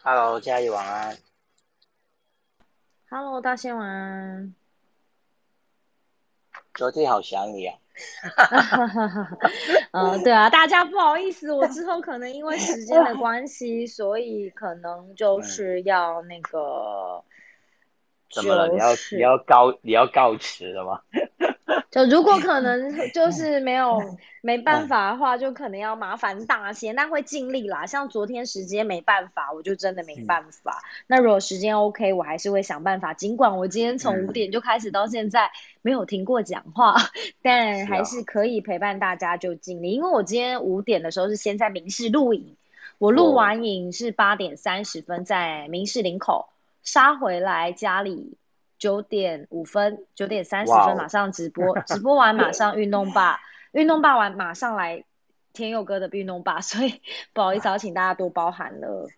Hello，佳怡晚安。Hello，大仙晚安。昨天好想你啊。嗯，对啊，大家不好意思，我之后可能因为时间的关系，所以可能就是要那个，怎么了？你要你要告你要告辞了吗？就如果可能就是没有没办法的话，就可能要麻烦大些，但会尽力啦。像昨天时间没办法，我就真的没办法。那如果时间 OK，我还是会想办法。尽管我今天从五点就开始到现在没有停过讲话，但还是可以陪伴大家就尽力。因为我今天五点的时候是先在明视录影，我录完影是八点三十分在明视林口杀回来家里。九点五分，九点三十分马上直播，直播完马上运动吧，运动吧完马上来天佑哥的运动吧，所以 不好意思，要请大家多包涵了。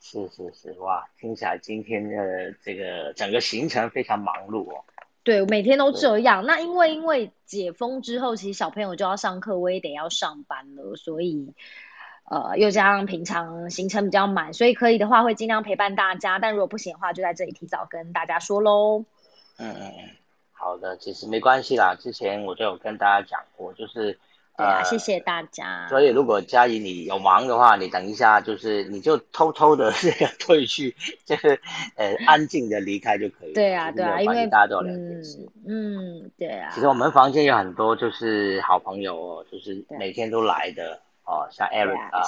是是是，哇，听起来今天的这个整个行程非常忙碌哦。对，每天都这样。那因为因为解封之后，其实小朋友就要上课，我也得要上班了，所以。呃，又加上平常行程比较满，所以可以的话会尽量陪伴大家，但如果不行的话，就在这里提早跟大家说喽。嗯嗯嗯，好的，其实没关系啦，之前我就有跟大家讲过，就是对啊，呃，谢谢大家。所以如果嘉怡你有忙的话，你等一下就是你就偷偷的这 个退去，就是呃安静的离开就可以了。对啊，对啊，因为大家都有两件事。嗯，嗯，对啊。其实我们房间有很多就是好朋友哦，就是每天都来的。哦，像 Eric 啊、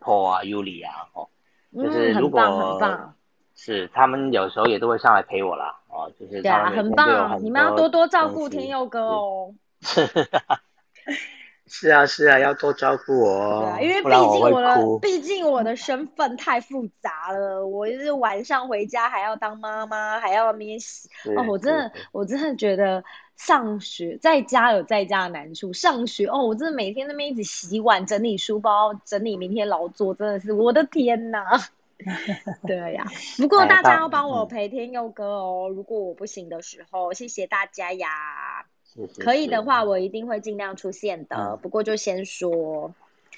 Paul 啊、Yuli 啊，哦，就是如果、嗯、很棒是他们有时候也都会上来陪我啦，哦，就是对啊，很棒，你们要多多照顾天佑哥哦。是啊，是啊，要多照顾我哦。对啊，因为毕竟我的，毕竟我的身份太复杂了，我就是晚上回家还要当妈妈，还要面洗，哦，我真的，我真的觉得。上学在家有在家的难处，上学哦，我真的每天那边一直洗碗、整理书包、整理明天劳作，真的是我的天哪！对呀，不过大家要帮我陪天佑哥哦，如果我不行的时候，谢谢大家呀。是是可以的话，我一定会尽量出现的。不过就先说，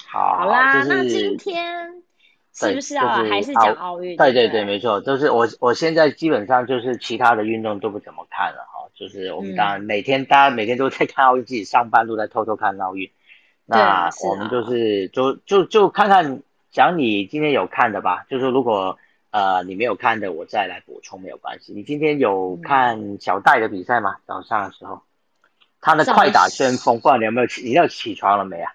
好，好啦，就是、那今天是不是啊、就是、还是讲奥运？对对对，没错，就是我我现在基本上就是其他的运动都不怎么看了哈。就是我们当然每天，大家每天都在看奥运，自己上班都在偷偷看奥运。那我们就是就就就看看，讲你今天有看的吧。就是如果呃你没有看的，我再来补充没有关系。你今天有看小戴的比赛吗？早上的时候，他的快打旋风，不知道你有没有起？你要起床了没啊？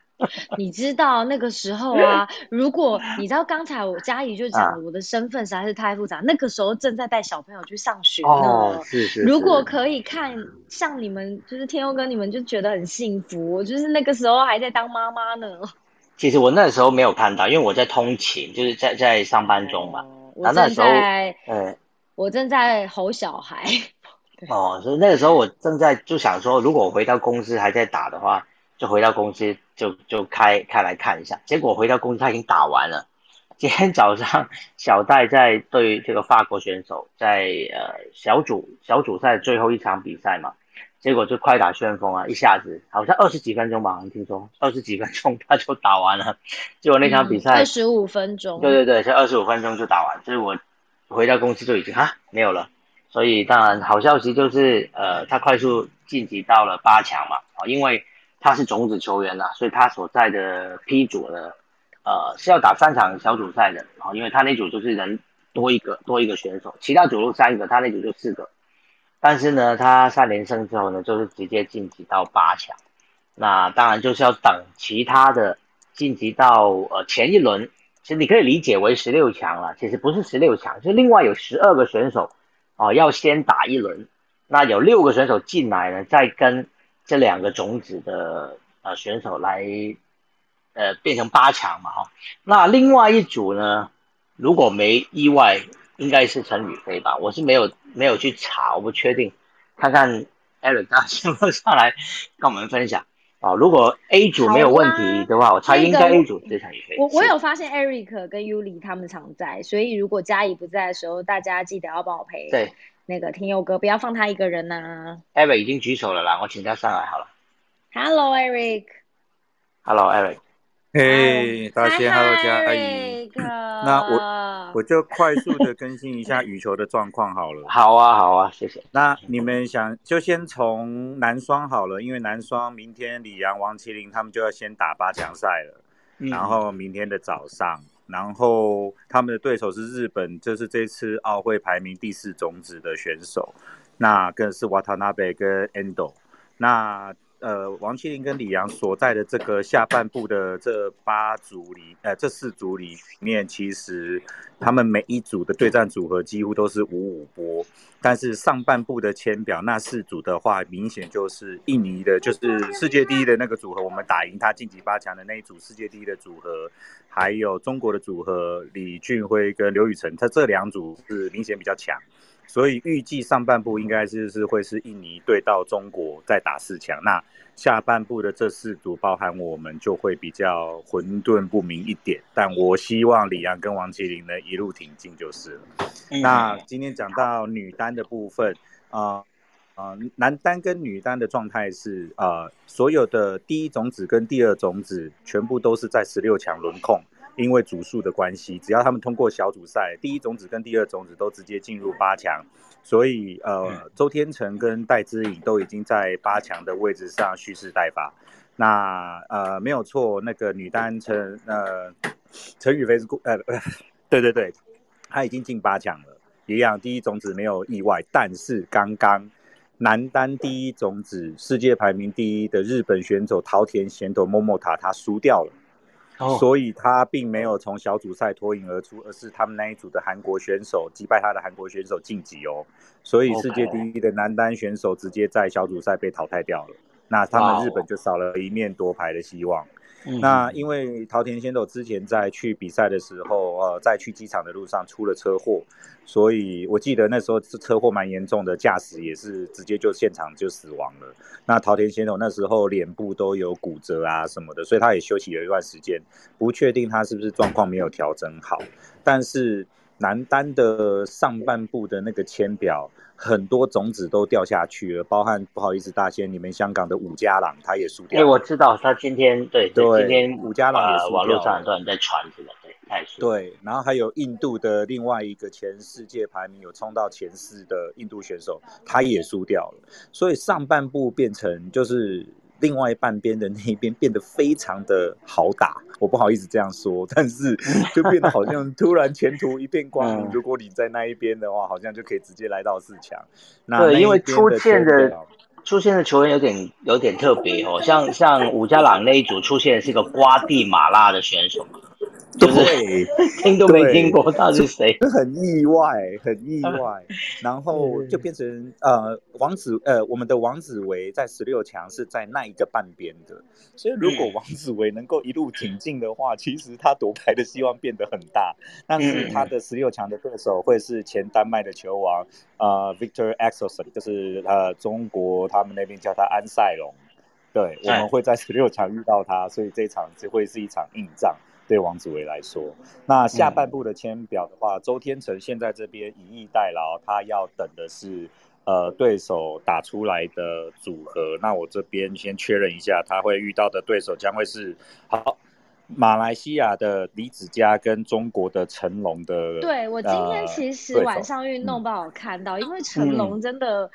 你知道那个时候啊，如果你知道刚才我嘉怡就讲了，我的身份实在是太复杂。那个时候正在带小朋友去上学呢，哦、是是是如果可以看像你们，就是天佑哥，你们就觉得很幸福。我就是那个时候还在当妈妈呢。其实我那时候没有看到，因为我在通勤，就是在在上班中嘛。哦、我正在，嗯，我正在吼小孩。哦，所以那个时候我正在就想说，如果我回到公司还在打的话。就回到公司就就开开来看一下，结果回到公司他已经打完了。今天早上小戴在对这个法国选手在呃小组小组赛最后一场比赛嘛，结果就快打旋风啊，一下子好像二十几分钟吧，好像听说二十几分钟他就打完了。结果那场比赛二十五分钟，对对对，才二十五分钟就打完，所以我回到公司就已经哈没有了。所以当然好消息就是呃他快速晋级到了八强嘛，啊因为。他是种子球员呐、啊，所以他所在的 P 组呢，呃是要打三场小组赛的啊，因为他那组就是人多一个多一个选手，其他组都三个，他那组就四个。但是呢，他三连胜之后呢，就是直接晋级到八强。那当然就是要等其他的晋级到呃前一轮，其实你可以理解为十六强了，其实不是十六强，是另外有十二个选手哦、要先打一轮，那有六个选手进来呢，再跟。这两个种子的呃选手来，呃变成八强嘛哈，那另外一组呢，如果没意外，应该是陈宇飞吧，我是没有没有去查，我不确定，看看 Eric 他能不能上来跟我们分享啊、哦。如果 A 组没有问题的话，我猜应该 A 组是陈宇飞。我我有发现 Eric 跟 Yuli 他们常在，所以如果嘉怡不在的时候，大家记得要帮我陪。对。那个天佑哥，不要放他一个人呐、啊。Eric 已经举手了啦，我请他上来好了。Hello Eric。Hello Eric。嘿，大仙，Hello 嘉怡。那我啊。我就快速的更新一下羽球的状况好了。好啊，好啊，谢谢。那你们想就先从男双好了，因为男双明天李阳、王麒麟他们就要先打八强赛了，然后明天的早上，然后他们的对手是日本，就是这次奥会排名第四种子的选手，那更是瓦塔纳贝跟 Endo，那。呃，王麒麟跟李阳所在的这个下半部的这八组里，呃，这四组里面，其实他们每一组的对战组合几乎都是五五波。但是上半部的签表那四组的话，明显就是印尼的，就是世界第一的那个组合，我们打赢他晋级八强的那一组世界第一的组合，还有中国的组合李俊辉跟刘雨辰，他这两组是明显比较强。所以预计上半部应该是是会是印尼对到中国再打四强，那下半部的这四组包含我们就会比较混沌不明一点。但我希望李阳跟王麒麟呢一路挺进就是了。那今天讲到女单的部分，啊啊，男单跟女单的状态是啊，所有的第一种子跟第二种子全部都是在十六强轮控。因为组数的关系，只要他们通过小组赛，第一种子跟第二种子都直接进入八强，所以呃，周天成跟戴资颖都已经在八强的位置上蓄势待发。那呃没有错，那个女单陈呃陈雨菲是呃对对 对，她已经进八强了，一样第一种子没有意外，但是刚刚男单第一种子世界排名第一的日本选手桃田贤斗默默塔他输掉了。所以他并没有从小组赛脱颖而出，而是他们那一组的韩国选手击败他的韩国选手晋级哦。所以世界第一的男单选手直接在小组赛被淘汰掉了，那他们日本就少了一面夺牌的希望。那因为桃田先斗之前在去比赛的时候，呃，在去机场的路上出了车祸，所以我记得那时候是车祸蛮严重的，驾驶也是直接就现场就死亡了。那桃田先斗那时候脸部都有骨折啊什么的，所以他也休息了一段时间，不确定他是不是状况没有调整好。但是男单的上半部的那个签表。很多种子都掉下去了，包含不好意思，大仙，你们香港的伍家朗他也输掉。哎，我知道他今天对对，今天伍家朗也输掉。网络上很多人在传这个，对，太输。对，然后还有印度的另外一个前世界排名有冲到前四的印度选手，他也输掉了。所以上半部变成就是。另外半边的那一边变得非常的好打，我不好意思这样说，但是 就变得好像突然前途一片光明。如果你在那一边的话，好像就可以直接来到四强。对，因为出现的出现的球员有点有点特别哦，像像伍家朗那一组出现的是一个瓜地马拉的选手。对，听都没听过，他是谁？很意外，很意外。然后就变成呃，王子呃，我们的王子维在十六强是在那一个半边的，所以如果王子维能够一路挺进的话，其实他夺牌的希望变得很大。但是他的十六强的对手会是前丹麦的球王呃 Victor Axelsen，就是呃中国他们那边叫他安塞龙。对，我们会在十六强遇到他，所以这场就会是一场硬仗。对王子维来说，那下半部的签表的话，周天成现在这边以逸待劳，他要等的是呃对手打出来的组合。那我这边先确认一下，他会遇到的对手将会是好马来西亚的李子嘉跟中国的成龙的。对我今天其实晚上运动不好看到，因为成龙真的，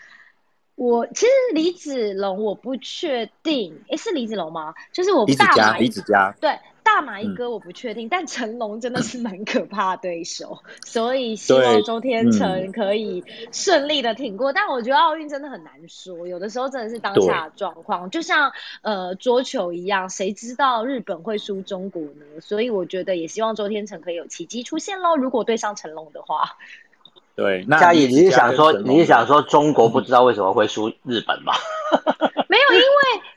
我其实李子龙我不确定，诶是李子龙吗？就是我李子嘉，李子嘉对。大马一哥我不确定，但成龙真的是蛮可怕的对手，所以希望周天成可以顺利的挺过。但我觉得奥运真的很难说，有的时候真的是当下状况，就像呃桌球一样，谁知道日本会输中国呢？所以我觉得也希望周天成可以有奇迹出现喽。如果对上成龙的话，对，那嘉怡，你是想说你是想说中国不知道为什么会输日本吗？没有，因为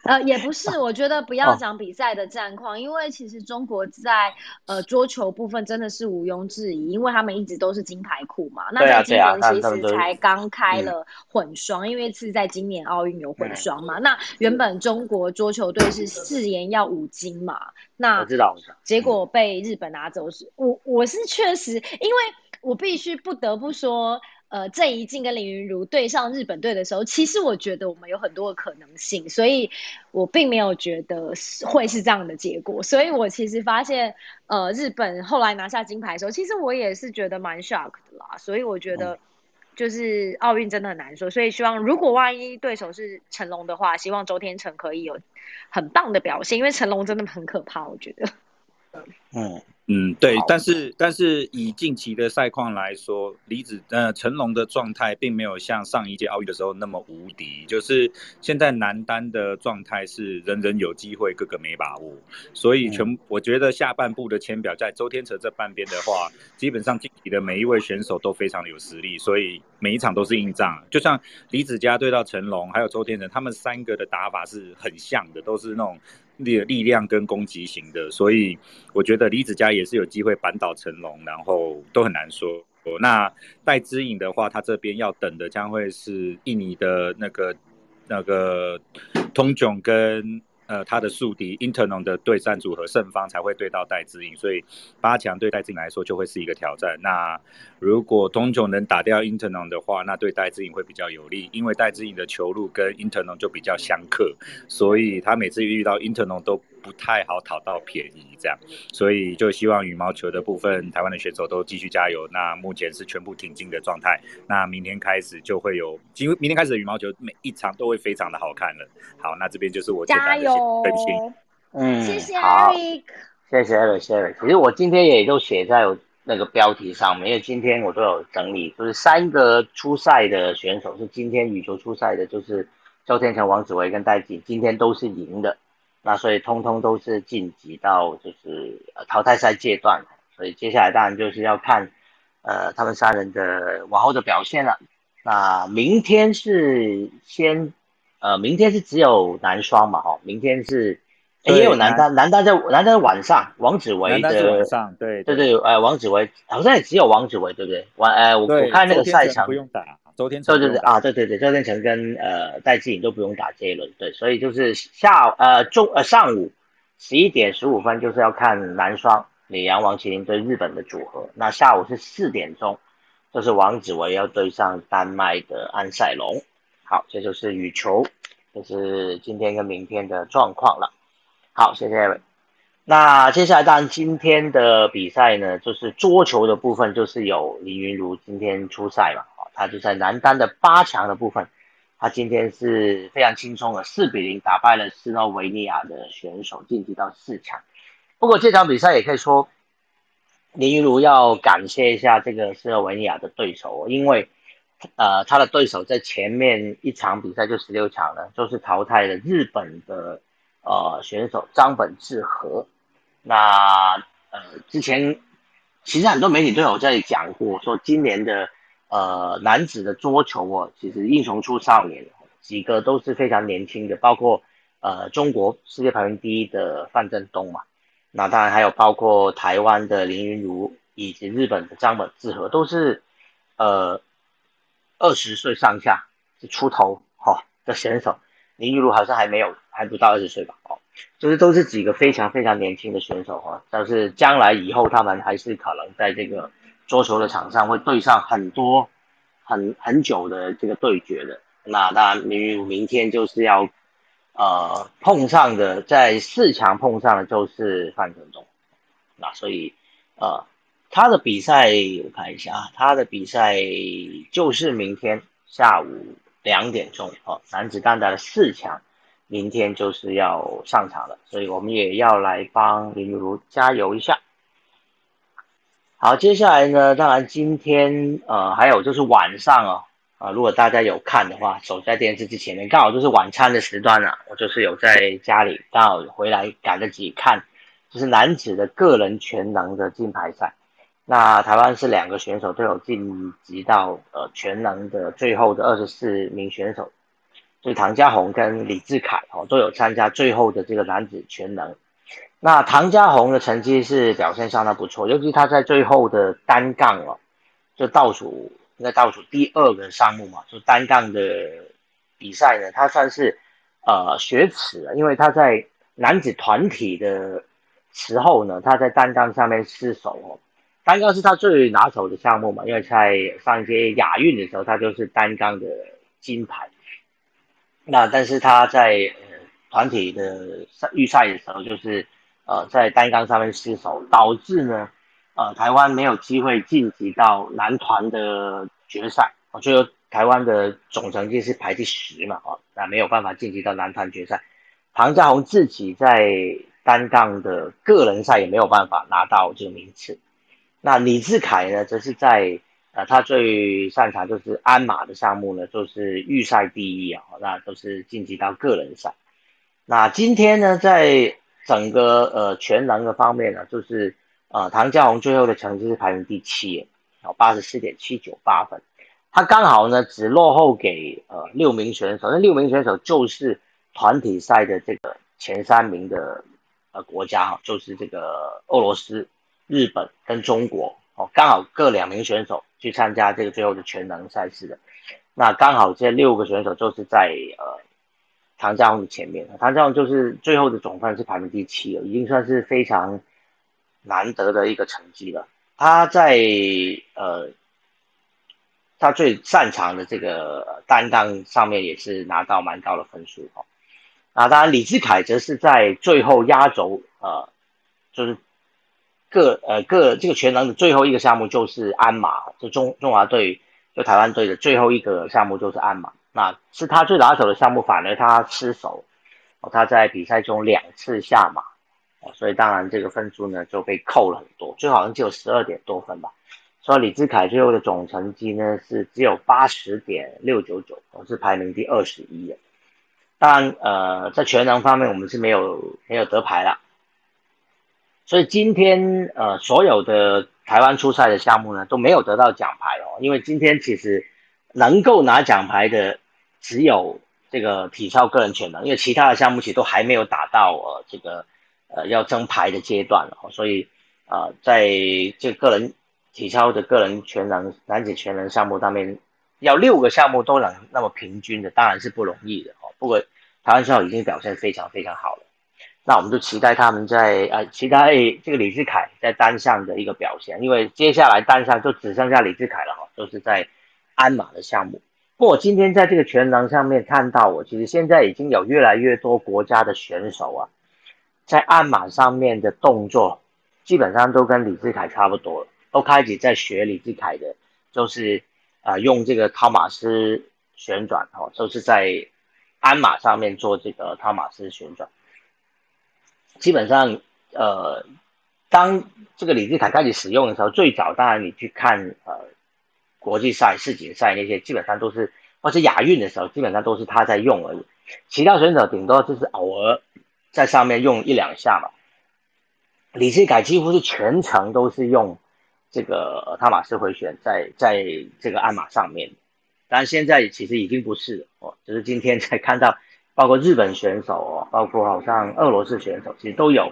呃也不是，我觉得不要讲比赛的战况，因为其实中国在呃桌球部分真的是毋庸置疑，因为他们一直都是金牌库嘛。那在今年其实才刚开了混双，因为是在今年奥运有混双嘛。那原本中国桌球队是誓言要五金嘛，那我知道，结果被日本拿走，是我我是确实，因为我必须不得不说。呃郑怡静跟林云如对上日本队的时候，其实我觉得我们有很多的可能性，所以我并没有觉得会是这样的结果。所以我其实发现，呃，日本后来拿下金牌的时候，其实我也是觉得蛮 shock 的啦。所以我觉得。就是奥运真的很难说，所以希望如果万一对手是成龙的话，希望周天成可以有很棒的表现，因为成龙真的很可怕，我觉得。嗯。嗯，对，但是但是以近期的赛况来说，李子呃成龙的状态并没有像上一届奥运的时候那么无敌，就是现在男单的状态是人人有机会，个个没把握，所以全我觉得下半部的签表在周天成这半边的话，基本上近期的每一位选手都非常的有实力，所以每一场都是硬仗。就像李子嘉对到成龙，还有周天成，他们三个的打法是很像的，都是那种。力力量跟攻击型的，所以我觉得李子嘉也是有机会扳倒成龙，然后都很难说。那戴之颖的话，他这边要等的将会是印尼的那个那个通炯跟。呃，他的宿敌 Internon 的对战组合胜方才会对到戴资颖，所以八强对戴资颖来说就会是一个挑战。那如果东炯能打掉 Internon 的话，那对戴资颖会比较有利，因为戴资颖的球路跟 Internon 就比较相克，所以他每次遇到 Internon 都。不太好讨到便宜，这样，所以就希望羽毛球的部分，台湾的选手都继续加油。那目前是全部挺进的状态，那明天开始就会有，因为明天开始的羽毛球每一场都会非常的好看了。好，那这边就是我加油，嗯，谢谢 Eric，谢谢 Eric，谢谢 Eric。其实我今天也都写在那个标题上面，因为今天我都有整理，就是三个初赛的选手是今天羽球初赛的，就是周天成、王子维跟戴锦，今天都是赢的。那所以通通都是晋级到就是淘汰赛阶段，所以接下来当然就是要看，呃，他们三人的往后的表现了。那明天是先，呃，明天是只有男双嘛，哈，明天是也有男单，男单在男单晚上，王子维的晚上，对对对，呃，王子维好像也只有王子维，对不对？晚，呃，我我看那个赛场不用打。周天成对对对啊，对对对，周天成跟呃戴志颖都不用打这一轮，对，所以就是下呃中呃上午十一点十五分就是要看男双李阳王麒麟对日本的组合，那下午是四点钟，就是王子维要对上丹麦的安塞龙。好，这就是羽球，就是今天跟明天的状况了。好，谢谢。那接下来当然今天的比赛呢，就是桌球的部分，就是有林云如今天出赛嘛。他就在男单的八强的部分，他今天是非常轻松的，四比零打败了斯洛维尼亚的选手，晋级到四强。不过这场比赛也可以说，林云如要感谢一下这个斯洛维尼亚的对手，因为呃他的对手在前面一场比赛就十六强了，就是淘汰了日本的呃选手张本智和。那呃之前其实很多媒体都有在讲过，说今年的。呃，男子的桌球哦，其实英雄出少年，几个都是非常年轻的，包括呃中国世界排名第一的范振东嘛，那当然还有包括台湾的林云如以及日本的张本智和，都是呃二十岁上下出头哈的选手，林云如好像还没有，还不到二十岁吧，哦，就是都是几个非常非常年轻的选手哈，但是将来以后他们还是可能在这个。桌球的场上会对上很多很很久的这个对决的，那当然明明天就是要呃碰上的，在四强碰上的就是范丞东，那所以呃他的比赛我看一下啊，他的比赛就是明天下午两点钟哦，男子单打的四强，明天就是要上场了，所以我们也要来帮林如加油一下。好，接下来呢？当然，今天呃，还有就是晚上哦，啊，如果大家有看的话，守在电视机前面，刚好就是晚餐的时段了。我就是有在家里刚好回来赶得及看，就是男子的个人全能的金牌赛。那台湾是两个选手都有晋级到呃全能的最后的二十四名选手，就是唐家宏跟李志凯哦都有参加最后的这个男子全能。那唐家宏的成绩是表现相当不错，尤其他在最后的单杠哦，就倒数应该倒数第二个项目嘛，就单杠的比赛呢，他算是呃雪耻了，因为他在男子团体的时候呢，他在单杠上面失手哦，单杠是他最拿手的项目嘛，因为在上一届亚运的时候，他就是单杠的金牌。那但是他在呃团体的赛预赛的时候，就是呃在单杠上面失手，导致呢呃台湾没有机会晋级到男团的决赛。我觉得台湾的总成绩是排第十嘛，啊，那没有办法晋级到男团决赛。唐家宏自己在单杠的个人赛也没有办法拿到这个名次。那李志凯呢，则是在呃他最擅长就是鞍马的项目呢，就是预赛第一啊，那都是晋级到个人赛。那今天呢，在整个呃全能的方面呢，就是呃唐家宏最后的成绩是排名第七，啊八十四点七九八分，他刚好呢只落后给呃六名选手，那六名选手就是。团体赛的这个前三名的呃国家哈，就是这个俄罗斯、日本跟中国哦，刚好各两名选手去参加这个最后的全能赛事的。那刚好这六个选手就是在呃唐家宏的前面，唐家宏就是最后的总分是排名第七了，已经算是非常难得的一个成绩了。他在呃他最擅长的这个单杠上面也是拿到蛮高的分数哦。啊，当然，李志凯则是在最后压轴，呃，就是各呃各这个全能的最后一个项目就是鞍马，就中中华队就台湾队的最后一个项目就是鞍马，那是他最拿手的项目，反而他失手，哦，他在比赛中两次下马，哦，所以当然这个分数呢就被扣了很多，最好像只有十二点多分吧，所以李志凯最后的总成绩呢是只有八十点六九九，我是排名第二十一的。当然，呃，在全能方面我们是没有没有得牌了，所以今天呃所有的台湾出赛的项目呢都没有得到奖牌哦，因为今天其实能够拿奖牌的只有这个体操个人全能，因为其他的项目其实都还没有打到呃这个呃要争牌的阶段哦，所以啊在这个人体操的个人全能男子全能项目上面，要六个项目都能那么平均的，当然是不容易的哦。不过台湾选手已经表现非常非常好了，那我们就期待他们在呃期待这个李志凯在单项的一个表现，因为接下来单项就只剩下李志凯了哈，都是在鞍马的项目。不过我今天在这个全能上面看到，我其实现在已经有越来越多国家的选手啊，在鞍马上面的动作基本上都跟李志凯差不多了，都开始在学李志凯的，就是啊用这个汤马斯旋转哦，都是在。鞍马上面做这个汤马斯旋转，基本上，呃，当这个李志凯开始使用的时候，最早当然你去看呃国际赛、世锦赛那些，基本上都是或者亚运的时候，基本上都是他在用而已。其他选手顶多就是偶尔在上面用一两下嘛。李志凯几乎是全程都是用这个汤马斯回旋在在这个鞍马上面。但现在其实已经不是了哦，就是今天才看到，包括日本选手哦，包括好像俄罗斯选手，其实都有，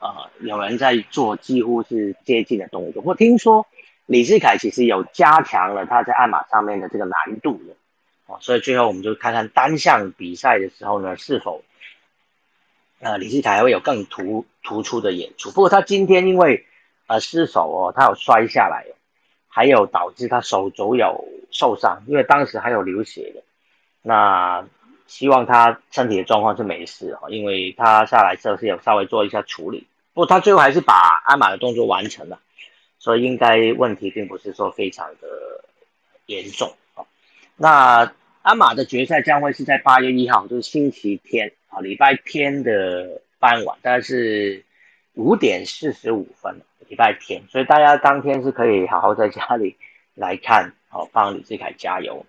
呃，有人在做几乎是接近的动作。我听说李志凯其实有加强了他在鞍马上面的这个难度的，哦，所以最后我们就看看单项比赛的时候呢，是否，呃，李志凯会有更突突出的演出。不过他今天因为呃失手哦，他有摔下来。还有导致他手肘有受伤，因为当时还有流血的。那希望他身体的状况是没事哈，因为他下来之后是有稍微做一下处理。不过他最后还是把鞍马的动作完成了，所以应该问题并不是说非常的严重啊。那鞍马的决赛将会是在八月一号，就是星期天啊，礼拜天的傍晚，大概是五点四十五分。礼拜天，所以大家当天是可以好好在家里来看，好帮李志凯加油。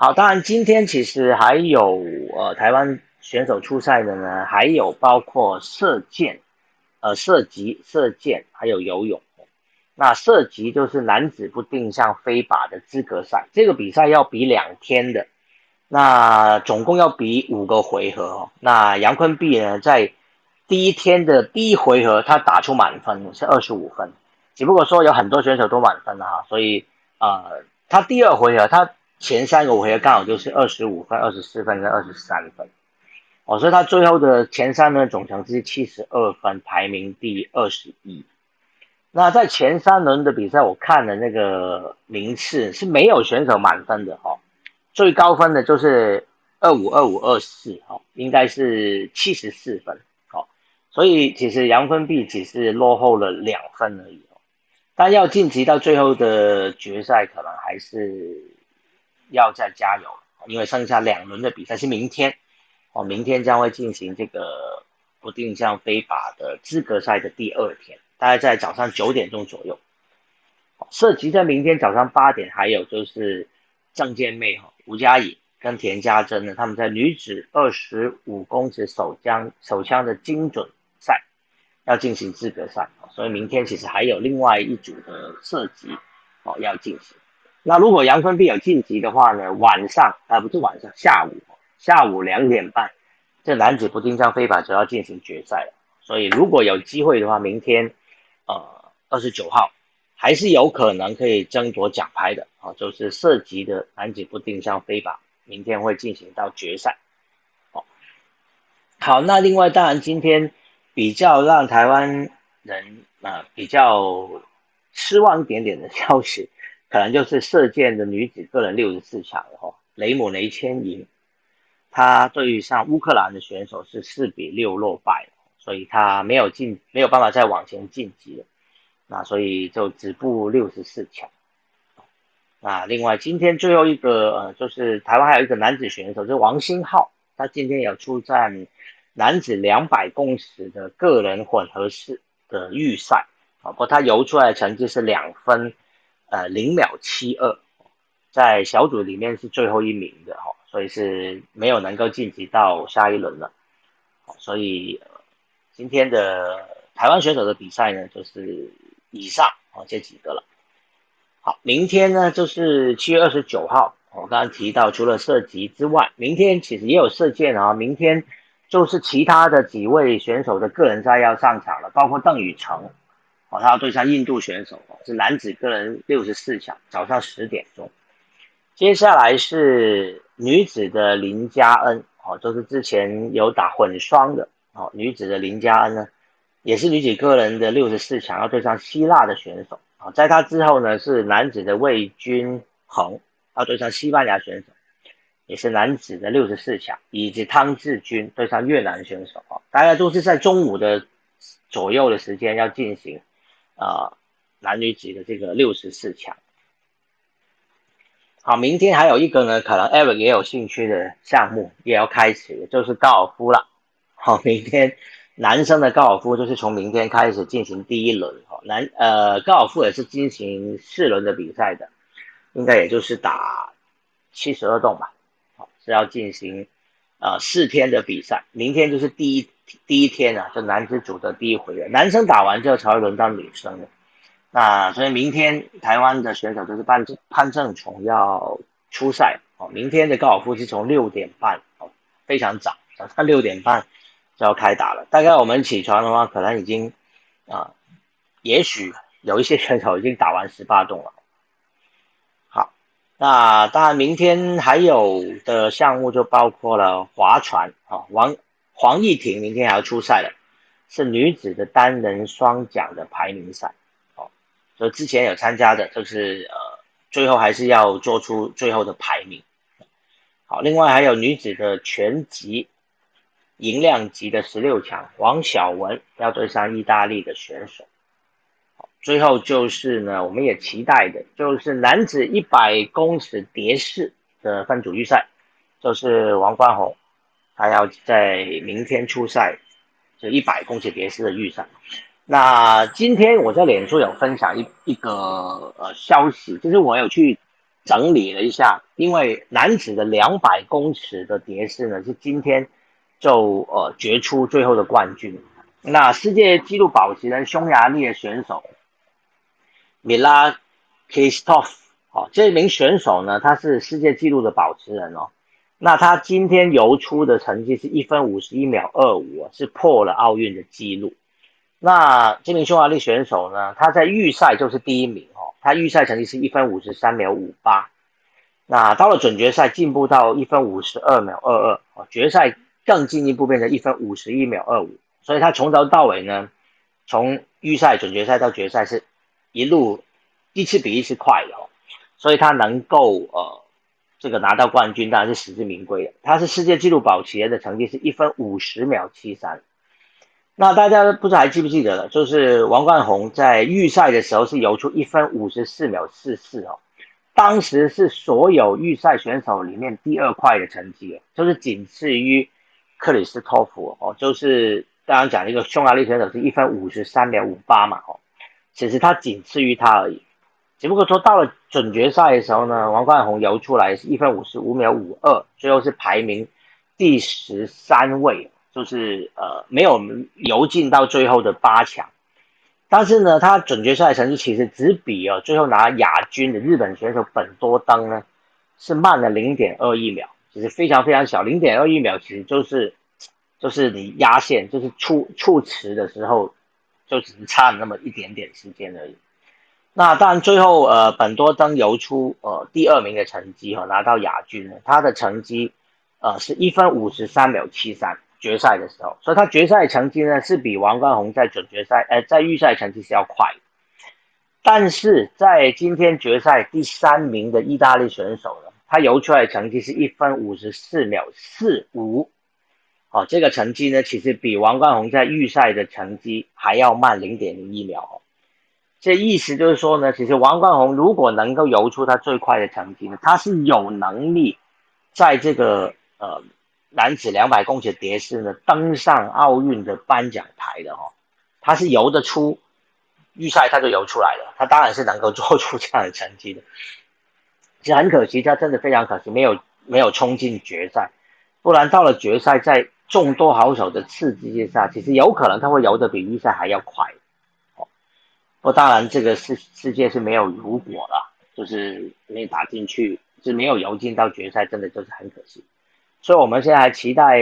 好，当然今天其实还有呃台湾选手出赛的呢，还有包括射箭、呃射击、射箭，还有游泳。那射击就是男子不定向飞靶的资格赛，这个比赛要比两天的，那总共要比五个回合哦。那杨坤碧呢在。第一天的第一回合，他打出满分是二十五分，只不过说有很多选手都满分了哈，所以呃，他第二回合他前三个回合刚好就是二十五分、二十四分跟二十三分，哦，所以他最后的前三呢总成绩七十二分，排名第二十一。那在前三轮的比赛，我看了那个名次是没有选手满分的哈，最高分的就是二五二五二四哈，应该是七十四分好，所以其实杨芬碧只是落后了两分而已哦，但要晋级到最后的决赛，可能还是要再加油，因为剩下两轮的比赛是明天哦，明天将会进行这个不定向飞靶的资格赛的第二天。大概在早上九点钟左右，涉及在明天早上八点，还有就是郑健妹哈吴佳颖跟田家珍呢，他们在女子二十五公尺手枪手枪的精准赛要进行资格赛，所以明天其实还有另外一组的射击哦要进行。那如果杨坤碧有晋级的话呢，晚上啊不是晚上，下午下午两点半，这男子不定向飞靶就要进行决赛了。所以如果有机会的话，明天。呃，二十九号还是有可能可以争夺奖牌的啊，就是涉及的男子不定向飞靶，明天会进行到决赛。好，好，那另外当然今天比较让台湾人啊比较失望一点点的消息，可能就是射箭的女子个人六十四强了哈，雷姆雷千莹，她对于上乌克兰的选手是四比六落败。所以她没有进，没有办法再往前晋级了，那所以就止步六十四强。那另外今天最后一个呃，就是台湾还有一个男子选手，就是王星浩，他今天有出战男子两百公尺的个人混合式的预赛，啊，不过他游出来的成绩是两分呃零秒七二，在小组里面是最后一名的哈，所以是没有能够晋级到下一轮了，所以。今天的台湾选手的比赛呢，就是以上哦这几个了。好，明天呢就是七月二十九号，我刚刚提到除了射击之外，明天其实也有射箭啊。明天就是其他的几位选手的个人赛要上场了，包括邓宇成，哦，他要对上印度选手，是男子个人六十四强，早上十点钟。接下来是女子的林佳恩，哦，就是之前有打混双的。哦，女子的林佳恩呢，也是女子个人的六十四强，要对上希腊的选手。啊，在她之后呢，是男子的魏军恒，要对上西班牙选手，也是男子的六十四强，以及汤志军对上越南选手。啊，大家都是在中午的左右的时间要进行啊男女子的这个六十四强。好，明天还有一个呢，可能 Eric 也有兴趣的项目也要开始，就是高尔夫了。好，明天男生的高尔夫就是从明天开始进行第一轮。哈，男呃高尔夫也是进行四轮的比赛的，应该也就是打七十二洞吧。好，是要进行呃四天的比赛。明天就是第一第一天啊，就男子组的第一回合。男生打完之后才会轮到女生的。那所以明天台湾的选手就是潘潘正崇要出赛。哦，明天的高尔夫是从六点半，哦，非常早，早上六点半。就要开打了，大概我们起床的话，可能已经啊，也许有一些选手已经打完十八洞了。好，那当然明天还有的项目就包括了划船啊，王黄义婷明天还要出赛了，是女子的单人双桨的排名赛。哦，所以之前有参加的，就是呃，最后还是要做出最后的排名。好，另外还有女子的全集。银量级的十六强，王晓文要对上意大利的选手。最后就是呢，我们也期待的，就是男子一百公尺蝶式的分组预赛，就是王冠宏，他要在明天出赛，就一百公尺蝶式的预赛。那今天我在脸书有分享一一个呃消息，就是我有去整理了一下，因为男子的两百公尺的蝶式呢是今天。就呃决出最后的冠军。那世界纪录保持人匈牙利的选手米拉基斯托夫，哦，这名选手呢，他是世界纪录的保持人哦。那他今天游出的成绩是一分五十一秒二五，是破了奥运的纪录。那这名匈牙利选手呢，他在预赛就是第一名哦，他预赛成绩是一分五十三秒五八。那到了准决赛，进步到一分五十二秒二二，哦，决赛。更进一步变成一分五十一秒二五，所以他从头到尾呢，从预赛、准决赛到决赛是一路一次比一次快的哦，所以他能够呃这个拿到冠军当然是实至名归的。他是世界纪录保持人的成绩是一分五十秒七三。那大家不知道还记不记得了？就是王冠宏在预赛的时候是游出一分五十四秒四四哦，当时是所有预赛选手里面第二快的成绩，就是仅次于克里斯托弗哦，就是刚刚讲那个匈牙利选手是一分五十三秒五八嘛哦，其实他仅次于他而已，只不过说到了准决赛的时候呢，王冠宏游出来是一分五十五秒五二，最后是排名第十三位。就是呃没有游进到最后的八强，但是呢，他准决赛成绩其实只比哦最后拿亚军的日本选手本多登呢是慢了零点二一秒，其实非常非常小，零点二一秒其实就是就是你压线就是触触池的时候就只是差那么一点点时间而已。那但最后呃本多登游出呃第二名的成绩哈拿到亚军呢，他的成绩呃是一分五十三秒七三。决赛的时候，所以他决赛成绩呢是比王冠宏在准决赛，呃，在预赛成绩是要快。但是在今天决赛第三名的意大利选手呢，他游出来的成绩是一分五十四秒四五，哦，这个成绩呢其实比王冠宏在预赛的成绩还要慢零点零一秒。这意思就是说呢，其实王冠宏如果能够游出他最快的成绩呢，他是有能力在这个呃。男子两百公尺蝶式呢，登上奥运的颁奖台的哈，他是游得出预赛，他就游出来了，他当然是能够做出这样的成绩的。其实很可惜，他真的非常可惜，没有没有冲进决赛，不然到了决赛，在众多好手的刺激之下，其实有可能他会游得比预赛还要快。不，当然这个世世界是没有如果了，就是没打进去，是没有游进到决赛，真的就是很可惜。所以我们现在还期待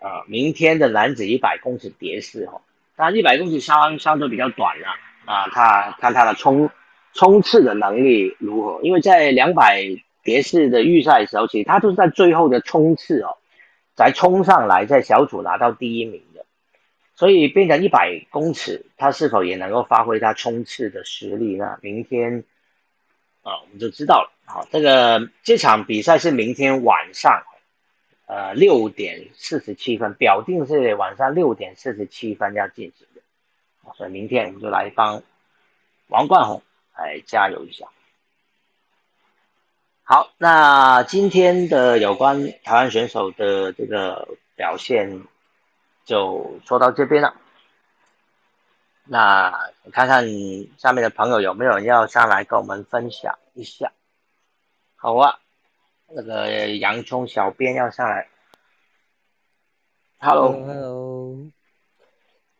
呃明天的男子一百公尺蝶式哈，当然一百公尺相相对比较短了啊，他看他的冲冲刺的能力如何？因为在两百蝶式的预赛时候，其实他都是在最后的冲刺哦，才冲上来，在小组拿到第一名，所以变成一百公尺，他是否也能够发挥他冲刺的实力？呢明天啊，我们就知道了。好，这个这场比赛是明天晚上。呃，六点四十七分，表定是晚上六点四十七分要进行的，所以明天我们就来帮王冠宏来加油一下。好，那今天的有关台湾选手的这个表现就说到这边了。那看看下面的朋友有没有人要上来跟我们分享一下？好啊。那个洋葱小编要上来，Hello，Hello，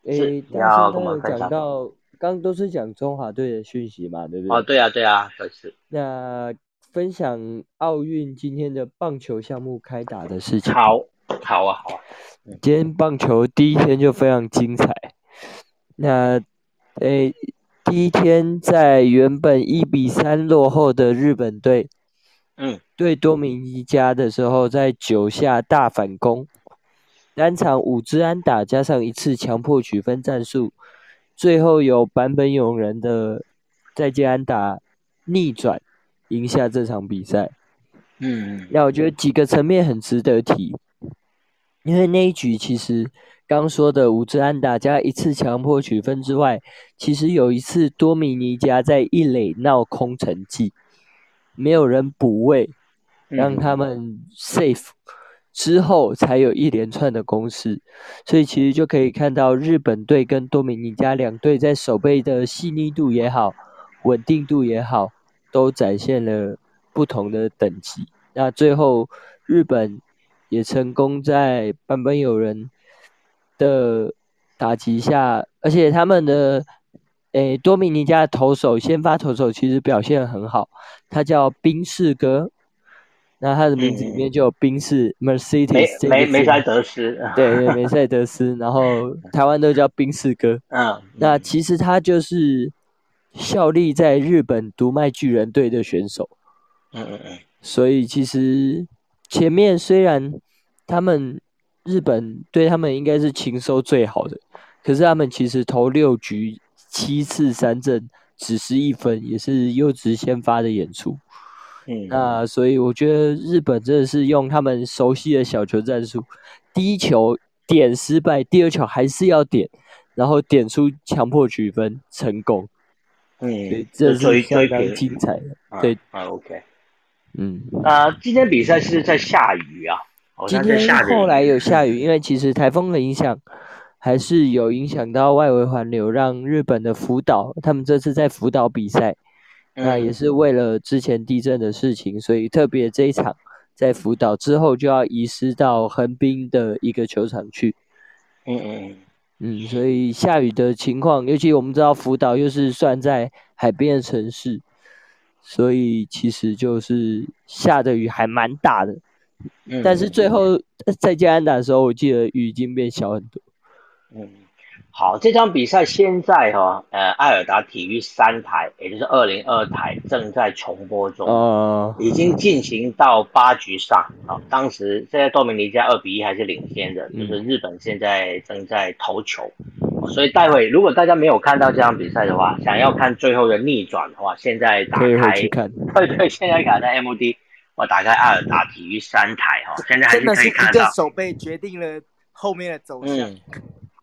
诶，刚刚有讲到，刚都是讲中华队的讯息嘛，对不对？哦，对啊，对啊，可是。那分享奥运今天的棒球项目开打的事情。好，好啊，好啊。今天棒球第一天就非常精彩。那，诶，第一天在原本一比三落后的日本队。嗯，对多米尼加的时候，在九下大反攻，单场五支安打加上一次强迫取分战术，最后有坂本勇人的再见安打逆转赢下这场比赛。嗯，那我觉得几个层面很值得提，因为那一局其实刚说的五支安打加一次强迫取分之外，其实有一次多米尼加在一垒闹空城计。没有人补位，让他们 safe 之后，才有一连串的攻势，所以其实就可以看到日本队跟多米尼加两队在守备的细腻度也好，稳定度也好，都展现了不同的等级。那最后日本也成功在坂本友人的打击下，而且他们的。诶，多米尼加的投手先发投手其实表现很好，他叫宾士哥，那他的名字里面就有宾士 Mercedes，梅梅赛德斯，对对梅赛德斯，然后台湾都叫宾士哥，嗯，那其实他就是效力在日本读卖巨人队的选手，嗯嗯嗯，所以其实前面虽然他们日本对他们应该是情收最好的。可是他们其实投六局七次三振，只失一分，也是优质先发的演出。嗯，那所以我觉得日本真的是用他们熟悉的小球战术，第一球点失败，第二球还是要点，然后点出强迫取分成功。嗯，这是相当精彩的。对啊，OK。嗯，啊今天比赛是在下雨啊。今天后来有下雨，因为其实台风的影响还是有影响到外围环流，让日本的福岛他们这次在福岛比赛，那也是为了之前地震的事情，所以特别这一场在福岛之后就要移师到横滨的一个球场去。嗯嗯嗯，所以下雨的情况，尤其我们知道福岛又是算在海边的城市，所以其实就是下的雨还蛮大的。但是最后 在加安打的时候，我记得雨已经变小很多。嗯，好，这场比赛现在哈，呃，艾尔达体育三台，也就是二零二台正在重播中，哦，已经进行到八局上啊。当时现在多米尼加二比一还是领先的，就是日本现在正在投球，所以待会如果大家没有看到这场比赛的话，想要看最后的逆转的话，现在打开，看，对对，现在打开 MOD。我打开阿尔达体育三台哈，现在还是可以看到。真的是一个手背决定了后面的走向。嗯，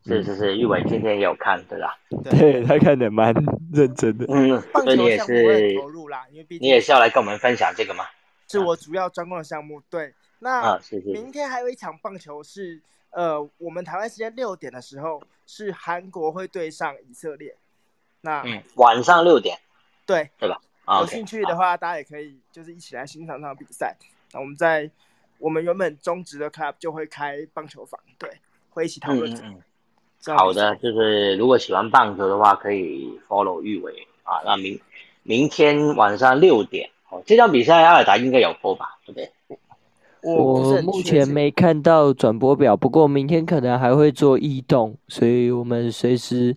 是是是，玉伟今天也有看对吧？对他看的蛮认真的。嗯，所以你也是投入啦，因为毕竟你也是要来跟我们分享这个吗？是我主要专攻的项目。对，那啊，是是。明天还有一场棒球是，呃，我们台湾时间六点的时候是韩国会对上以色列。那嗯，晚上六点。对，对吧？有兴趣的话，大家也可以就是一起来欣赏这场比赛。那我们在我们原本中职的 club 就会开棒球房，对，会一起讨论。嗯嗯。好的，就是如果喜欢棒球的话，可以 follow 玉伟啊。那明明天晚上六点，哦，这场比赛阿尔达应该有播吧？对不对？我目前没看到转播表，不过明天可能还会做异动，所以我们随时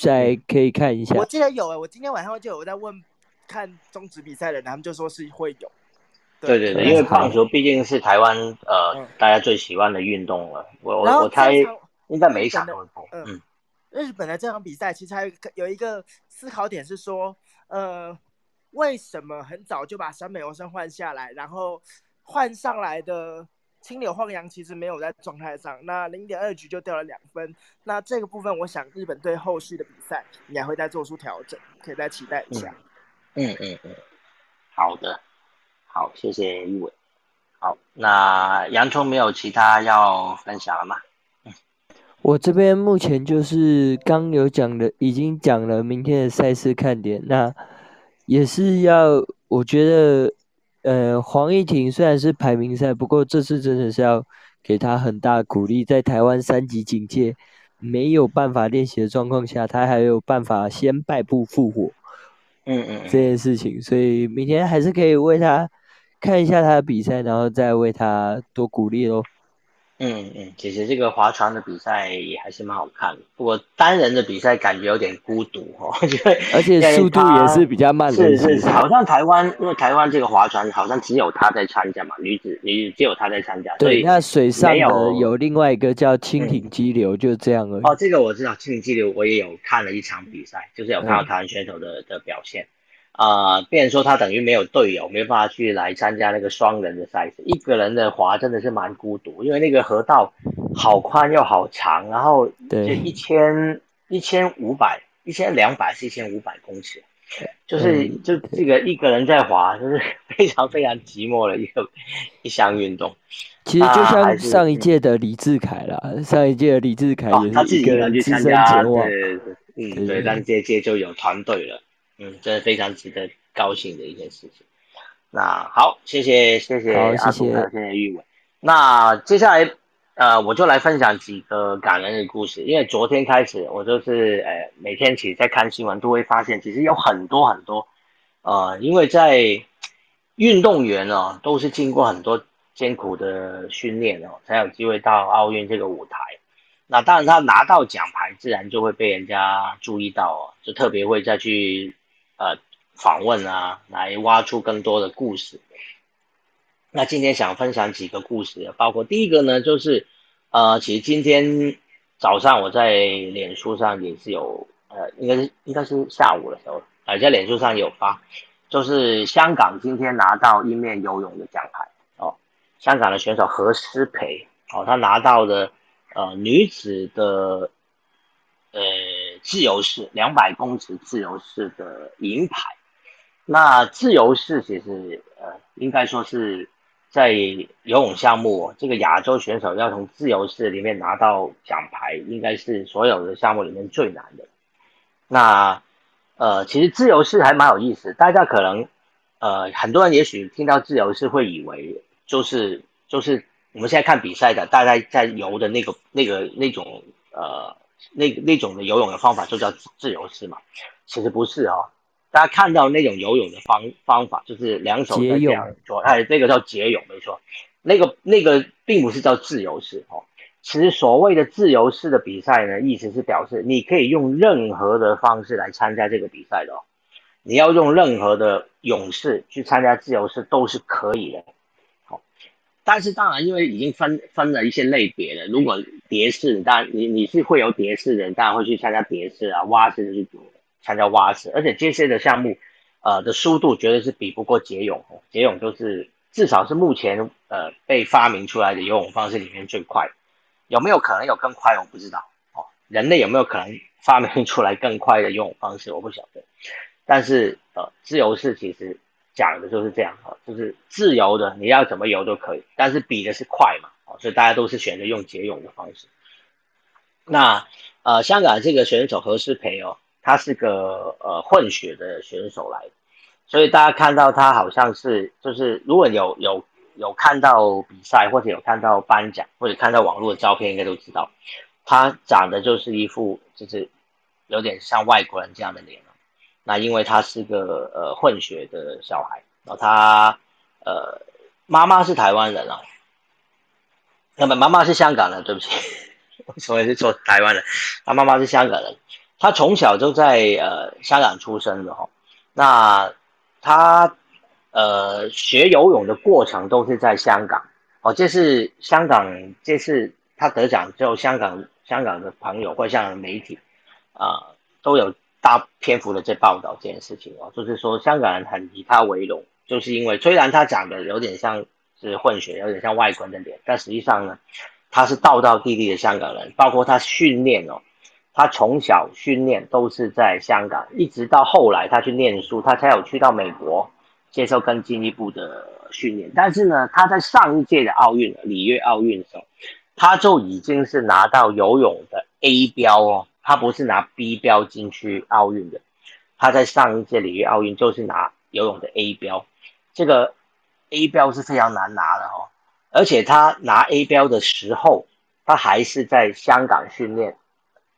再可以看一下。我记得有诶，我今天晚上就有在问。看中职比赛的人，他们就说是会有。对对对，因为棒球毕竟是台湾呃大家最喜欢的运动了。我我我猜应该每一场都会播。嗯，日本的这场比赛其实还有一个思考点是说，呃，为什么很早就把山本由生换下来，然后换上来的青柳晃洋其实没有在状态上，那零点二局就掉了两分。那这个部分，我想日本队后续的比赛应该会再做出调整，可以再期待一下。嗯嗯嗯，好的，好，谢谢一伟。好，那洋葱没有其他要分享了吗？我这边目前就是刚有讲的，已经讲了明天的赛事看点。那也是要，我觉得，呃，黄义婷虽然是排名赛，不过这次真的是要给他很大鼓励，在台湾三级警戒没有办法练习的状况下，他还有办法先败部复活。嗯嗯，这件事情，所以明天还是可以为他看一下他的比赛，然后再为他多鼓励喽。嗯嗯，其实这个划船的比赛也还是蛮好看的，不过单人的比赛感觉有点孤独哦，而且速度也是比较慢的。是是，好像台湾，因为台湾这个划船好像只有他在参加嘛，女子女子只有他在参加。对，那水上的有另外一个叫蜻蜓激流，就这样。哦，这个我知道，蜻蜓激流我也有看了一场比赛，就是有看到台湾选手的的表现。啊，变说他等于没有队友，没办法去来参加那个双人的赛事，一个人的滑真的是蛮孤独，因为那个河道好宽又好长，然后就一千一千五百、一千两百、是一千五百公尺，就是就这个一个人在滑，就是非常非常寂寞的一个一项运动。其实就像上一届的李志凯啦，上一届的李志凯也是一个人去参加，对对对，嗯，对，但这届就有团队了。嗯，这是非常值得高兴的一件事情。那好，谢谢谢谢阿杜，谢谢玉伟。那接下来，呃，我就来分享几个感人的故事。因为昨天开始，我就是呃每天其实在看新闻，都会发现其实有很多很多，呃，因为在运动员哦，都是经过很多艰苦的训练哦，才有机会到奥运这个舞台。那当然，他拿到奖牌，自然就会被人家注意到哦，就特别会再去。呃，访问啊，来挖出更多的故事。那今天想分享几个故事，包括第一个呢，就是呃，其实今天早上我在脸书上也是有，呃，应该是应该是下午的时候，呃，在脸书上有发，就是香港今天拿到一面游泳的奖牌哦，香港的选手何诗蓓哦，她拿到的呃女子的呃自由式两百公尺自由式的银牌，那自由式其实呃应该说是。在游泳项目，这个亚洲选手要从自由式里面拿到奖牌，应该是所有的项目里面最难的。那呃，其实自由式还蛮有意思，大家可能呃很多人也许听到自由式会以为就是就是我们现在看比赛的大概在游的那个那个那种呃那那种的游泳的方法就叫自由式嘛，其实不是哦。大家看到那种游泳的方方法，就是两手在这样做，哎，这个叫截泳，没错。那个那个并不是叫自由式哦。其实所谓的自由式的比赛呢，意思是表示你可以用任何的方式来参加这个比赛的哦。你要用任何的泳式去参加自由式都是可以的。但是当然因为已经分分了一些类别了，如果蝶式，当然你你是会有蝶式的人，当然会去参加蝶式啊，蛙式这种。参加蛙式，而且这些的项目，呃的速度绝对是比不过蝶泳。蝶泳就是至少是目前呃被发明出来的游泳方式里面最快。有没有可能有更快？我不知道哦。人类有没有可能发明出来更快的游泳方式？我不晓得。但是呃，自由式其实讲的就是这样哈，就是自由的，你要怎么游都可以，但是比的是快嘛，哦，所以大家都是选择用蝶泳的方式。那呃，香港这个选手何诗蓓哦。他是个呃混血的选手来，所以大家看到他好像是就是如果有有有看到比赛或者有看到颁奖或者看到网络的照片，应该都知道他长得就是一副就是有点像外国人这样的脸那因为他是个呃混血的小孩，然后他呃妈妈是台湾人啊，那么妈妈是香港人，对不起，我所以是做台湾人，他妈妈是香港人。他从小就在呃香港出生的哈，那他呃学游泳的过程都是在香港。哦，这是香港，这是他得奖之后，香港香港的朋友或香港的媒体啊都有大篇幅的在报道这件事情哦，就是说香港人很以他为荣，就是因为虽然他长得有点像是混血，有点像外国人的脸，但实际上呢，他是道道地地的香港人，包括他训练哦。他从小训练都是在香港，一直到后来他去念书，他才有去到美国接受更进一步的训练。但是呢，他在上一届的奥运里约奥运的时候，他就已经是拿到游泳的 A 标哦，他不是拿 B 标进去奥运的。他在上一届里约奥运就是拿游泳的 A 标，这个 A 标是非常难拿的哦，而且他拿 A 标的时候，他还是在香港训练。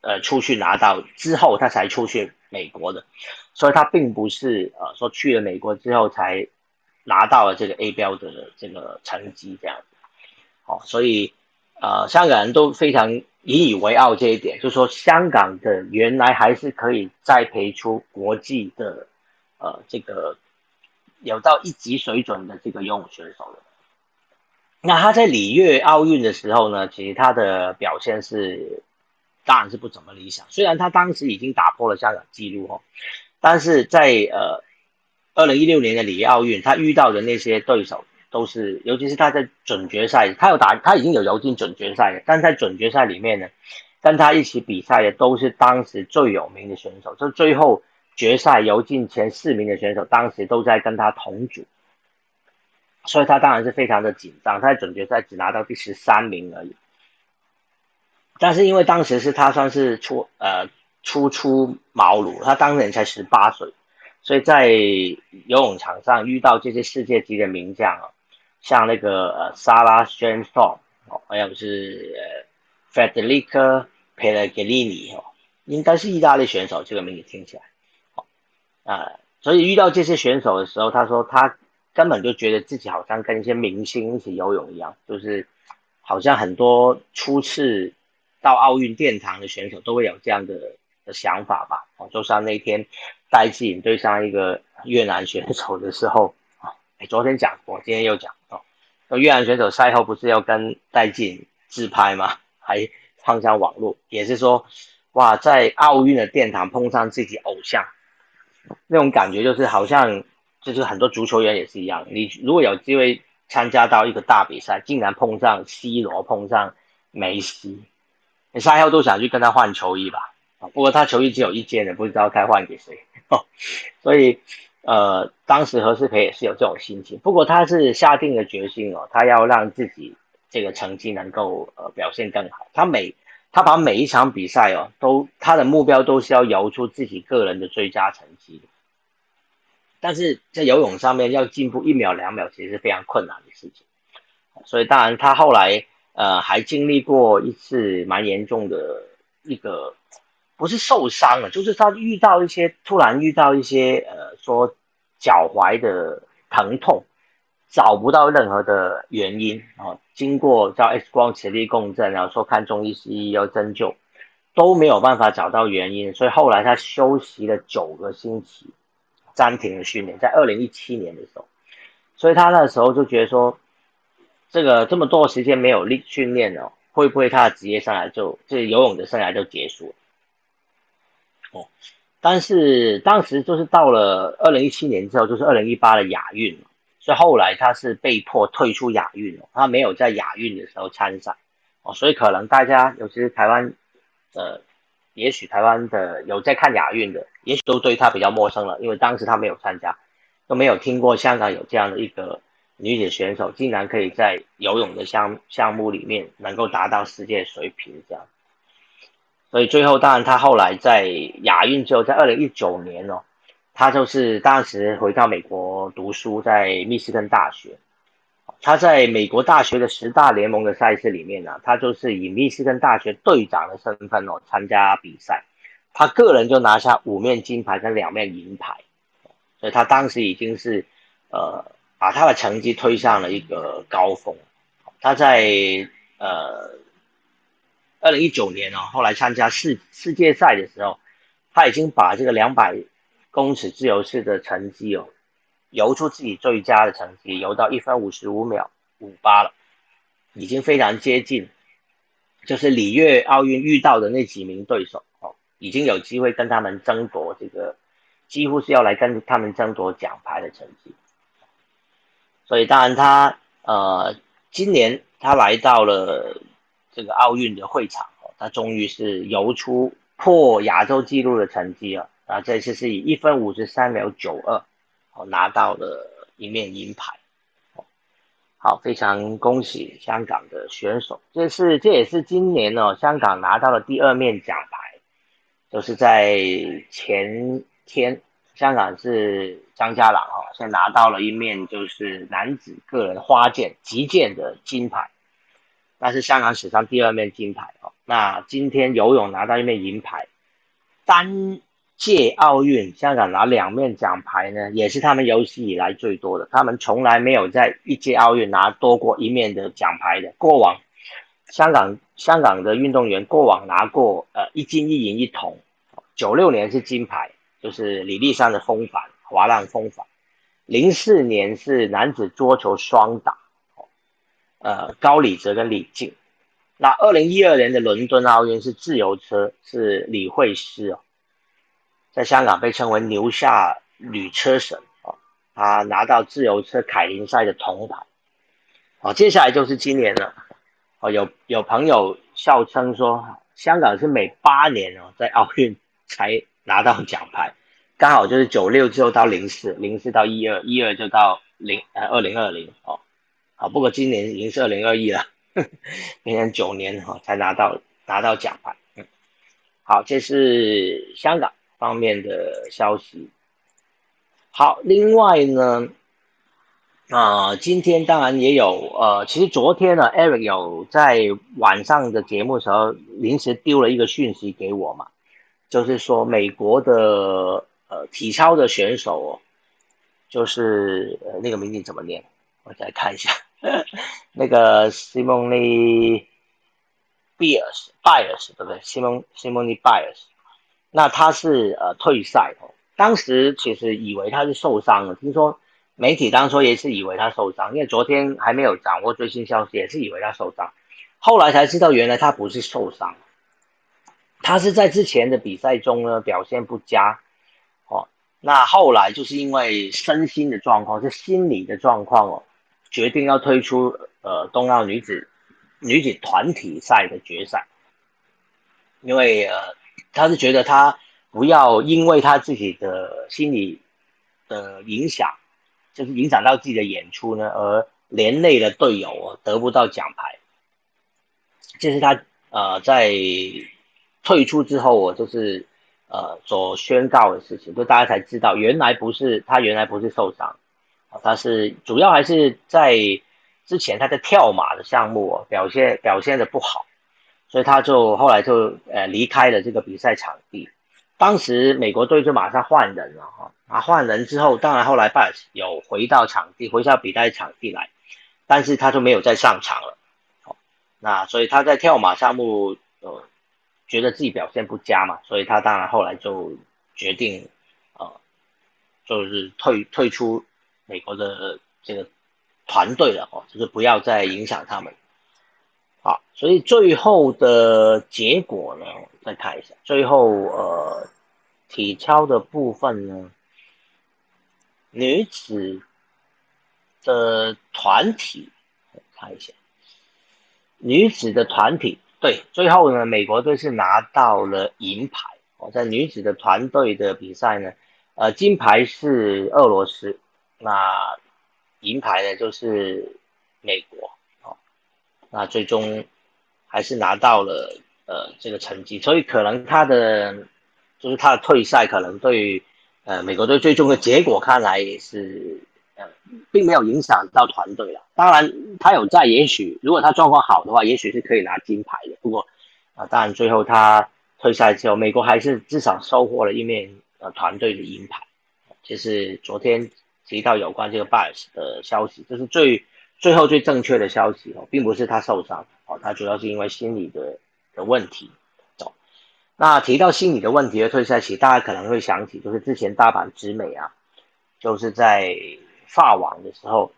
呃，出去拿到之后，他才出去美国的，所以他并不是呃说去了美国之后才拿到了这个 A 标的这个成绩这样子，哦，所以呃香港人都非常引以为傲这一点，就是说香港的原来还是可以栽培出国际的呃这个有到一级水准的这个游泳选手的。那他在里约奥运的时候呢，其实他的表现是。当然是不怎么理想。虽然他当时已经打破了香港纪录哦，但是在呃二零一六年的里约奥运，他遇到的那些对手都是，尤其是他在准决赛，他有打，他已经有游进准决赛了。但在准决赛里面呢，跟他一起比赛的都是当时最有名的选手，就最后决赛游进前四名的选手，当时都在跟他同组，所以他当然是非常的紧张。他在准决赛只拿到第十三名而已。但是因为当时是他算是初呃初出茅庐，他当年才十八岁，所以在游泳场上遇到这些世界级的名将啊，像那个呃萨拉宣索哦，还有是呃 Federico Pellegrini 哦，应该是意大利选手，这个名字听起来，好啊，所以遇到这些选手的时候，他说他根本就觉得自己好像跟一些明星一起游泳一样，就是好像很多初次。到奥运殿堂的选手都会有这样的的想法吧？哦，就像那天戴志颖对上一个越南选手的时候，啊，哎，昨天讲过，今天又讲，越南选手赛后不是要跟戴志颖自拍吗？还碰上网络，也是说，哇，在奥运的殿堂碰上自己偶像，那种感觉就是好像，就是很多足球员也是一样，你如果有机会参加到一个大比赛，竟然碰上 C 罗，碰上梅西，你赛后都想去跟他换球衣吧？啊，不过他球衣只有一件的，不知道该换给谁，所以。呃，当时何世培也是有这种心情，不过他是下定了决心哦，他要让自己这个成绩能够呃表现更好。他每他把每一场比赛哦，都他的目标都是要游出自己个人的最佳成绩。但是在游泳上面要进步一秒两秒，其实是非常困难的事情。所以当然他后来呃还经历过一次蛮严重的一个。不是受伤了，就是他遇到一些突然遇到一些呃说脚踝的疼痛，找不到任何的原因啊。经过叫 X 光磁力共振，然后说看中医西医要针灸，都没有办法找到原因。所以后来他休息了九个星期，暂停了训练，在二零一七年的时候，所以他那时候就觉得说，这个这么多时间没有力训练哦，会不会他的职业生涯就这游泳的生涯就结束了？但是当时就是到了二零一七年之后，就是二零一八的亚运所以后来他是被迫退出亚运了，他没有在亚运的时候参赛。哦，所以可能大家尤其是台湾的，也许台湾的有在看亚运的，也许都对他比较陌生了，因为当时他没有参加，都没有听过香港有这样的一个女子选手，竟然可以在游泳的项项目里面能够达到世界水平这样。所以最后，当然他后来在亚运之后，在二零一九年哦，他就是当时回到美国读书，在密西根大学。他在美国大学的十大联盟的赛事里面呢，他就是以密西根大学队长的身份哦参加比赛，他个人就拿下五面金牌跟两面银牌，所以他当时已经是呃把他的成绩推上了一个高峰。他在呃。二零一九年哦，后来参加世世界赛的时候，他已经把这个两百公尺自由式的成绩哦，游出自己最佳的成绩，游到一分五十五秒五八了，已经非常接近，就是里约奥运遇到的那几名对手哦，已经有机会跟他们争夺这个，几乎是要来跟他们争夺奖牌的成绩。所以当然他呃，今年他来到了。这个奥运的会场哦，他终于是游出破亚洲纪录的成绩了啊！这次是以一分五十三秒九二哦拿到了一面银牌，好，非常恭喜香港的选手！这是这也是今年呢香港拿到了第二面奖牌，就是在前天香港是张家朗哈先拿到了一面就是男子个人花剑击剑的金牌。那是香港史上第二面金牌哦。那今天游泳拿到一面银牌，单届奥运香港拿两面奖牌呢，也是他们有史以来最多的。他们从来没有在一届奥运拿多过一面的奖牌的。过往香港香港的运动员过往拿过呃一金一银一铜，九六年是金牌，就是李丽珊的风帆滑浪风帆，零四年是男子桌球双打。呃，高礼哲跟李静，那二零一二年的伦敦奥运是自由车，是李慧诗哦，在香港被称为牛下女车神哦，她拿到自由车凯林赛的铜牌，好，接下来就是今年了，哦，有有朋友笑称说，香港是每八年哦在奥运才拿到奖牌，刚好就是九六之后到零四，零四到一二，一二就到零呃二零二零哦。好，不过今年已经是二零二一了，明年九年哈才拿到拿到奖牌。嗯，好，这是香港方面的消息。好，另外呢，啊，今天当然也有呃，其实昨天呢，Eric 有在晚上的节目时候临时丢了一个讯息给我嘛，就是说美国的呃体操的选手，就是呃那个名字怎么念？我再看一下。那个 Simone Bias，Bias 对不对？Simone Simone Bias，那他是呃退赛哦。当时其实以为他是受伤了，听说媒体当初也是以为他受伤，因为昨天还没有掌握最新消息，也是以为他受伤。后来才知道原来他不是受伤，他是在之前的比赛中呢表现不佳，哦，那后来就是因为身心的状况，是心理的状况哦，决定要退出呃冬奥女子女子团体赛的决赛，因为呃他是觉得他不要因为他自己的心理的影响，就是影响到自己的演出呢，而连累了队友得不到奖牌。这是他呃在退出之后，我就是呃所宣告的事情，就大家才知道，原来不是他原来不是受伤，啊他是主要还是在之前他在跳马的项目表现表现的不好，所以他就后来就呃离开了这个比赛场地。当时美国队就马上换人了哈，啊换人之后，当然后来拜有回到场地，回到比赛场地来，但是他就没有再上场了。那所以他在跳马项目，呃，觉得自己表现不佳嘛，所以他当然后来就决定，呃，就是退退出美国的这个团队了哦，就是不要再影响他们。好，所以最后的结果呢，再看一下，最后呃，体操的部分呢，女子的团体看一下。女子的团体对，最后呢，美国队是拿到了银牌。哦，在女子的团队的比赛呢，呃，金牌是俄罗斯，那银牌呢就是美国。哦，那最终还是拿到了呃这个成绩，所以可能他的就是他的退赛，可能对呃美国队最终的结果看来也是。呃，并没有影响到团队了。当然，他有在，也许如果他状况好的话，也许是可以拿金牌的。不过，啊，当然最后他退赛之后，美国还是至少收获了一面呃团队的银牌。就是昨天提到有关这个拜尔斯的消息，这是最最后最正确的消息哦，并不是他受伤哦，他主要是因为心理的的问题。哦，那提到心理的问题的退赛期，大家可能会想起，就是之前大阪直美啊，就是在。发网的时候，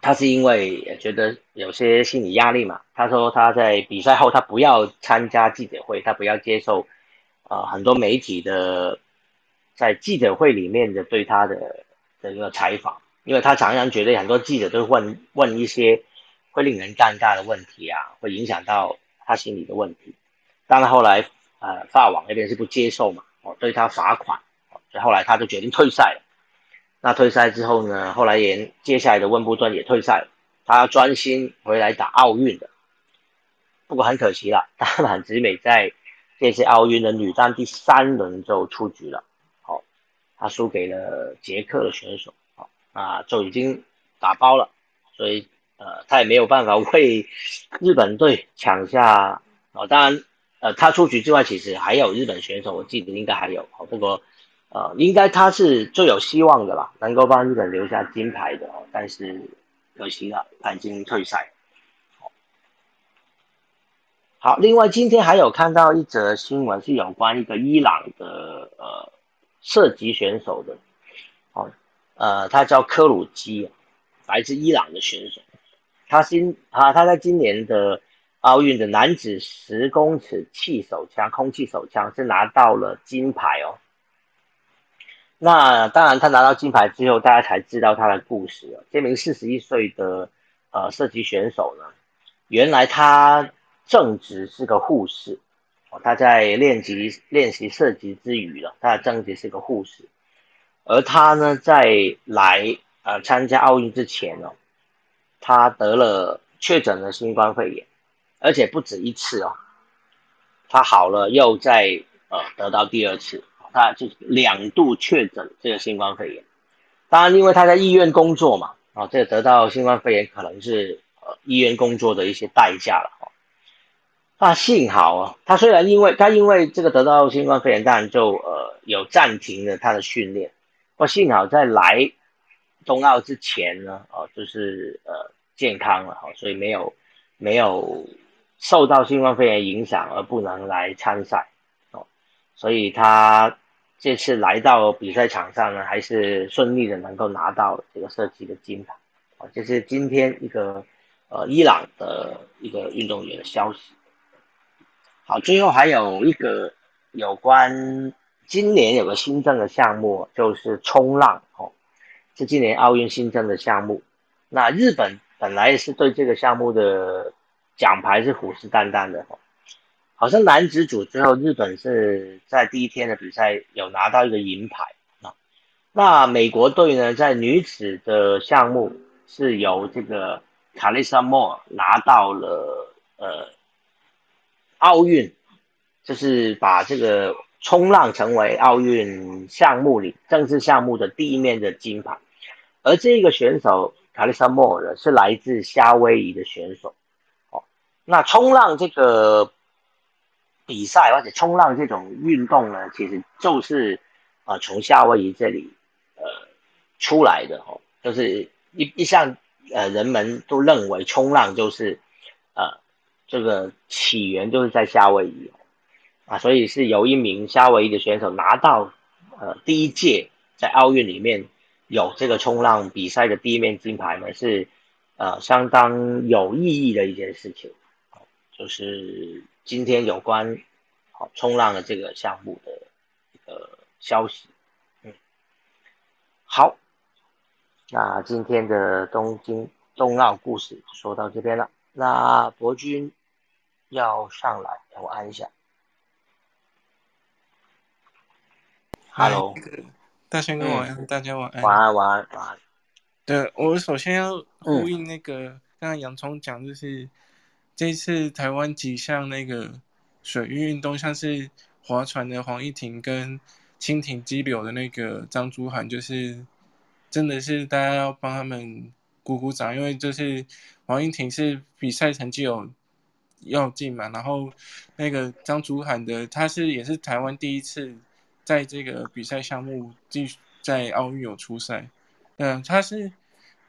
他是因为也觉得有些心理压力嘛。他说他在比赛后，他不要参加记者会，他不要接受啊很多媒体的在记者会里面的对他的的一个采访，因为他常常觉得很多记者都问问一些会令人尴尬的问题啊，会影响到他心理的问题。当然后来呃法网那边是不接受嘛，哦对他罚款，后来他就决定退赛了。那退赛之后呢？后来也接下来的温布顿也退赛，他专心回来打奥运的。不过很可惜了，大满直美在这次奥运的女单第三轮就出局了。他输给了捷克的选手，好啊就已经打包了。所以呃，他也没有办法 为日本队抢下。哦，当然呃，他出局之外，其实还有日本选手，我记得应该还有。好，不过。呃，应该他是最有希望的啦，能够帮日本留下金牌的哦。但是可惜了，他已经退赛。好，另外今天还有看到一则新闻，是有关一个伊朗的呃射击选手的，哦，呃，他叫科鲁基，来自伊朗的选手。他今啊，他在今年的奥运的男子十公尺气手枪空气手枪是拿到了金牌哦。那当然，他拿到金牌之后，大家才知道他的故事哦。这名四十一岁的呃射击选手呢，原来他正职是个护士。他在练习练习射击之余了，他的正职是个护士。而他呢，在来呃参加奥运之前呢，他得了确诊了新冠肺炎，而且不止一次哦。他好了，又再呃得到第二次。他就两度确诊这个新冠肺炎，当然因为他在医院工作嘛，啊，这个得到新冠肺炎可能是呃医院工作的一些代价了哈。啊幸好啊，他虽然因为他因为这个得到新冠肺炎，当然就呃有暂停了他的训练，不幸好在来冬奥之前呢，哦，就是呃健康了哈，所以没有没有受到新冠肺炎影响而不能来参赛哦。所以他这次来到比赛场上呢，还是顺利的能够拿到这个射击的金牌，啊，这是今天一个呃伊朗的一个运动员的消息。好，最后还有一个有关今年有个新增的项目，就是冲浪哦，是今年奥运新增的项目。那日本本来是对这个项目的奖牌是虎视眈眈的哦，好像男子组之后日本是在第一天的比赛有拿到一个银牌啊。那美国队呢，在女子的项目是由这个卡丽莎莫拿到了呃。奥运就是把这个冲浪成为奥运项目里正式项目的第一面的金牌，而这个选手卡丽莎莫尔是来自夏威夷的选手。哦，那冲浪这个比赛或者冲浪这种运动呢，其实就是啊从夏威夷这里呃出来的哦，就是一一向呃人们都认为冲浪就是呃。这个起源就是在夏威夷啊，所以是有一名夏威夷的选手拿到呃第一届在奥运里面有这个冲浪比赛的第一面金牌呢，是呃相当有意义的一件事情。就是今天有关好冲浪的这个项目的一个消息。嗯，好，那今天的东京冬奥故事说到这边了，那博君。要上来，我按一下。Hello，大仙哥晚安，大家晚安。晚安，晚安，晚安。对，我首先要呼应那个刚刚洋葱讲，就是这次台湾几项那个水域运动，像是划船的黄义婷跟蜻蜓激流的那个张珠涵，就是真的是大家要帮他们鼓鼓掌，因为就是黄义婷是比赛成绩有。要进嘛，然后那个张祖涵的，他是也是台湾第一次在这个比赛项目继在奥运有出赛，嗯，他是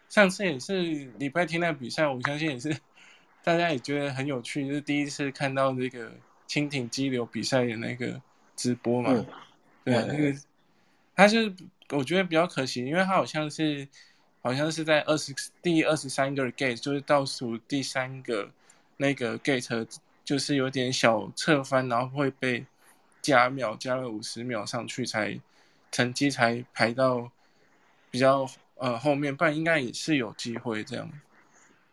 上次也是礼拜天那比赛，我相信也是大家也觉得很有趣，就是第一次看到那个蜻蜓激流比赛的那个直播嘛，对，那个他是我觉得比较可惜，因为他好像是好像是在二十第二十三个 gate，就是倒数第三个。那个 gate 就是有点小侧翻，然后会被加秒，加了五十秒上去才成绩才排到比较呃后面，不然应该也是有机会这样。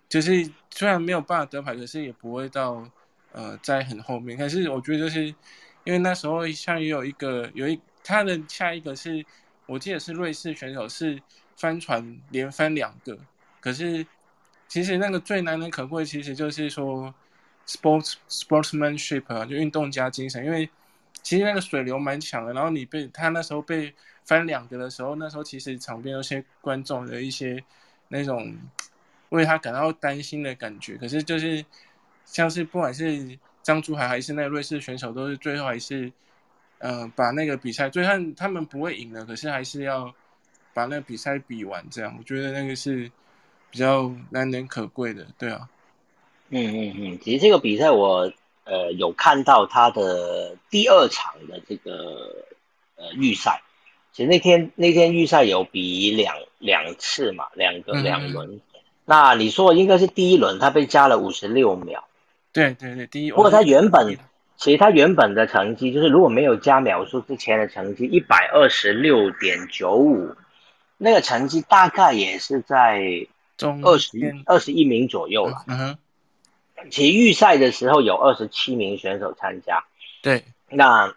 就是虽然没有办法得牌，可是也不会到呃在很后面。可是我觉得就是因为那时候像也有一个有一他的下一个是我记得是瑞士选手是翻船连翻两个，可是。其实那个最难能可贵，其实就是说，sports sportsmanship 啊，就运动家精神。因为其实那个水流蛮强的，然后你被他那时候被翻两个的时候，那时候其实场边有些观众的一些那种为他感到担心的感觉。可是就是像是不管是张珠海还是那个瑞士选手，都是最后还是嗯把那个比赛，最后他们不会赢的，可是还是要把那个比赛比完。这样，我觉得那个是。比较难能可贵的，对啊，嗯嗯嗯，其实这个比赛我呃有看到他的第二场的这个呃预赛，其实那天那天预赛有比两两次嘛，两个两轮，那你说应该是第一轮他被加了五十六秒，对对对，第一，不过他原本其实他原本的成绩就是如果没有加秒数之前的成绩一百二十六点九五，那个成绩大概也是在。二十二十一名左右了。嗯哼，其实预赛的时候有二十七名选手参加。对，那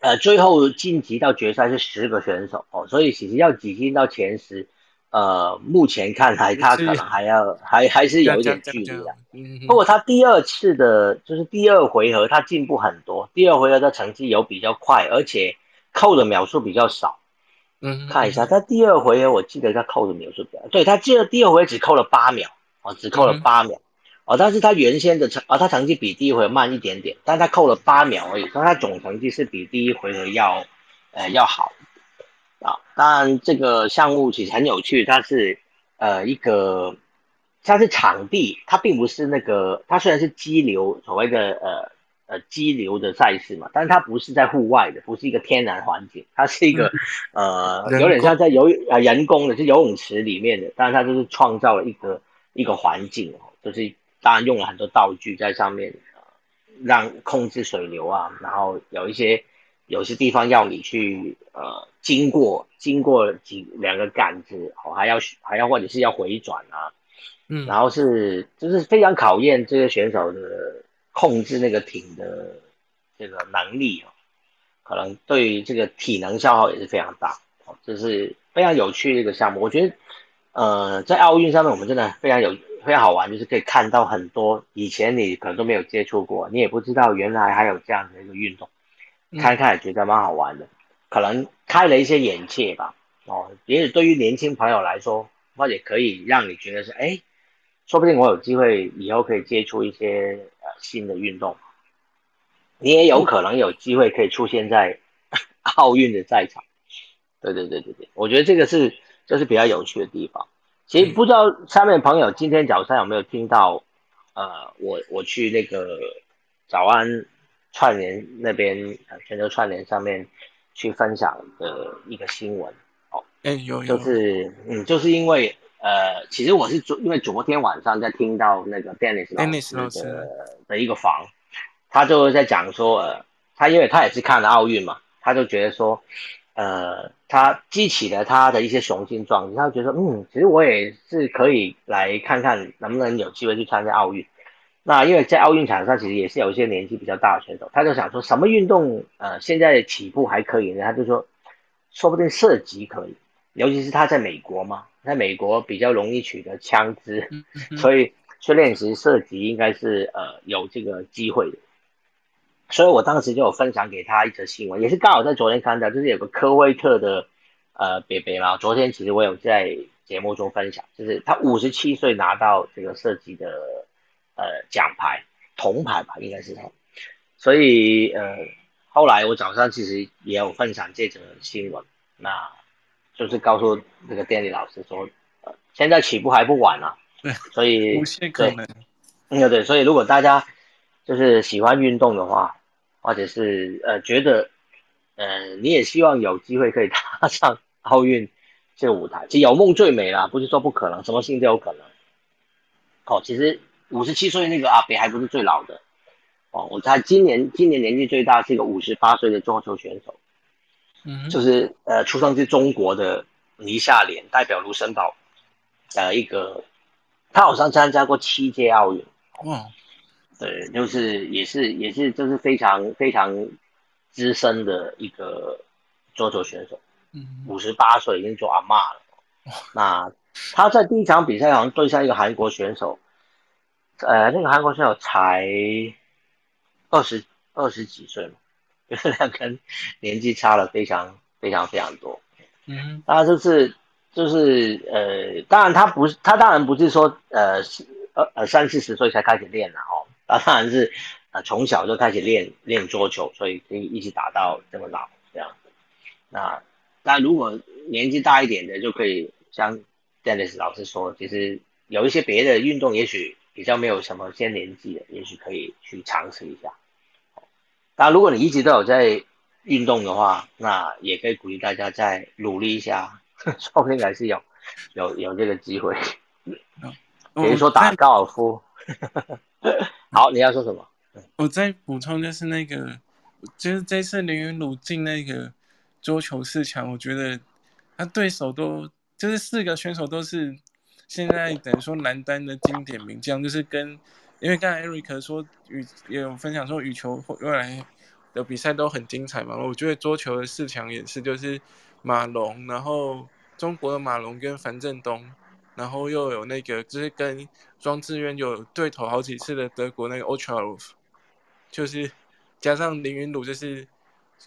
呃最后晋级到决赛是十个选手哦，所以其实要挤进到前十，呃，目前看来他可能还要还还是有一点距离的。嗯不过他第二次的就是第二回合他进步很多，第二回合的成绩有比较快，而且扣的秒数比较少。嗯，看一下，他第二回合我记得他扣的秒数比较，对他记得第二回合只扣了八秒，哦，只扣了八秒，哦，但是他原先的成，啊，他成绩比第一回合慢一点点，但他扣了八秒而已，所以他总成绩是比第一回合要，呃，要好，啊，当然这个项目其实很有趣，它是，呃，一个，它是场地，它并不是那个，它虽然是激流，所谓的，呃。呃，激流的赛事嘛，但是它不是在户外的，不是一个天然环境，它是一个呃，有点像在游呃人工的，是游泳池里面的，但是它就是创造了一个一个环境哦，就是当然用了很多道具在上面，让控制水流啊，然后有一些有些地方要你去呃经过经过几两个杆子哦，还要还要或者是要回转啊，嗯，然后是就是非常考验这些选手的控制那个艇的这个能力哦，可能对于这个体能消耗也是非常大。哦，这是非常有趣的一个项目，我觉得。呃，在奥运上面，我们真的非常有非常好玩，就是可以看到很多以前你可能都没有接触过，你也不知道原来还有这样的一个运动，看看也觉得蛮好玩的，可能开了一些眼界吧。哦，也许对于年轻朋友来说，或者可以让你觉得是，哎，说不定我有机会以后可以接触一些呃新的运动，你也有可能有机会可以出现在 奥运的赛场。对对对对对，我觉得这个是。这是比较有趣的地方。其实不知道下面朋友今天早上有没有听到，呃，我我去那个早安串联那边全球串联上面去分享的一个新闻哦。哎，有有。就是嗯，就是因为呃，其实我是昨因为昨天晚上在听到那个 Dennis 老师的的一个房，他就在讲说，呃，他因为他也是看了奥运嘛，他就觉得说。呃，他激起了他的一些雄心壮志，他觉得嗯，其实我也是可以来看看能不能有机会去参加奥运。那因为在奥运场上，其实也是有一些年纪比较大的选手，他就想说什么运动呃现在起步还可以呢？他就说，说不定射击可以，尤其是他在美国嘛，在美国比较容易取得枪支，所以去练习射击应该是呃有这个机会的。所以我当时就有分享给他一则新闻，也是刚好在昨天看到，就是有个科威特的呃北北嘛，昨天其实我有在节目中分享，就是他五十七岁拿到这个射击的呃奖牌铜牌吧，应该是他。所以呃后来我早上其实也有分享这则新闻，那就是告诉那个电力老师说，呃现在起步还不晚啊，对，所以无限可能，嗯对，所以如果大家就是喜欢运动的话。或者是呃觉得，呃你也希望有机会可以 踏上奥运这个舞台，其实有梦最美啦，不是说不可能，什么事情都有可能。哦，其实五十七岁那个阿北还不是最老的，哦，我他今年今年年纪最大是一个五十八岁的桌球选手，嗯，就是呃出生自中国的倪夏莲，代表卢森堡，呃一个，他好像参加过七届奥运，嗯。对，就是也是也是就是非常非常资深的一个桌球选手，嗯，五十八岁已经做阿妈了。那他在第一场比赛好像对上一个韩国选手，呃，那个韩国选手才二十二十几岁嘛，就是两个人年纪差了非常非常非常多。嗯，当然就是就是呃，当然他不是他当然不是说呃呃呃三四十岁才开始练了哦。他当然是，呃，从小就开始练练桌球，所以可以一直打到这么老这样子。那那如果年纪大一点的，就可以像 Dennis 老师说，其实有一些别的运动，也许比较没有什么先年纪的，也许可以去尝试一下。当然，如果你一直都有在运动的话，那也可以鼓励大家再努力一下，说不定还是有有有这个机会。比如说打高尔夫。好，你要说什么？我再补充就是那个，就是这次林云鲁进那个桌球四强，我觉得他对手都就是四个选手都是现在等于说男单的经典名将，就是跟因为刚才 Eric 说羽也有分享说羽球未来的比赛都很精彩嘛，我觉得桌球的四强也是，就是马龙，然后中国的马龙跟樊振东。然后又有那个，就是跟庄智渊有对头好几次的德国那个 Ultra，就是加上林云鲁，就是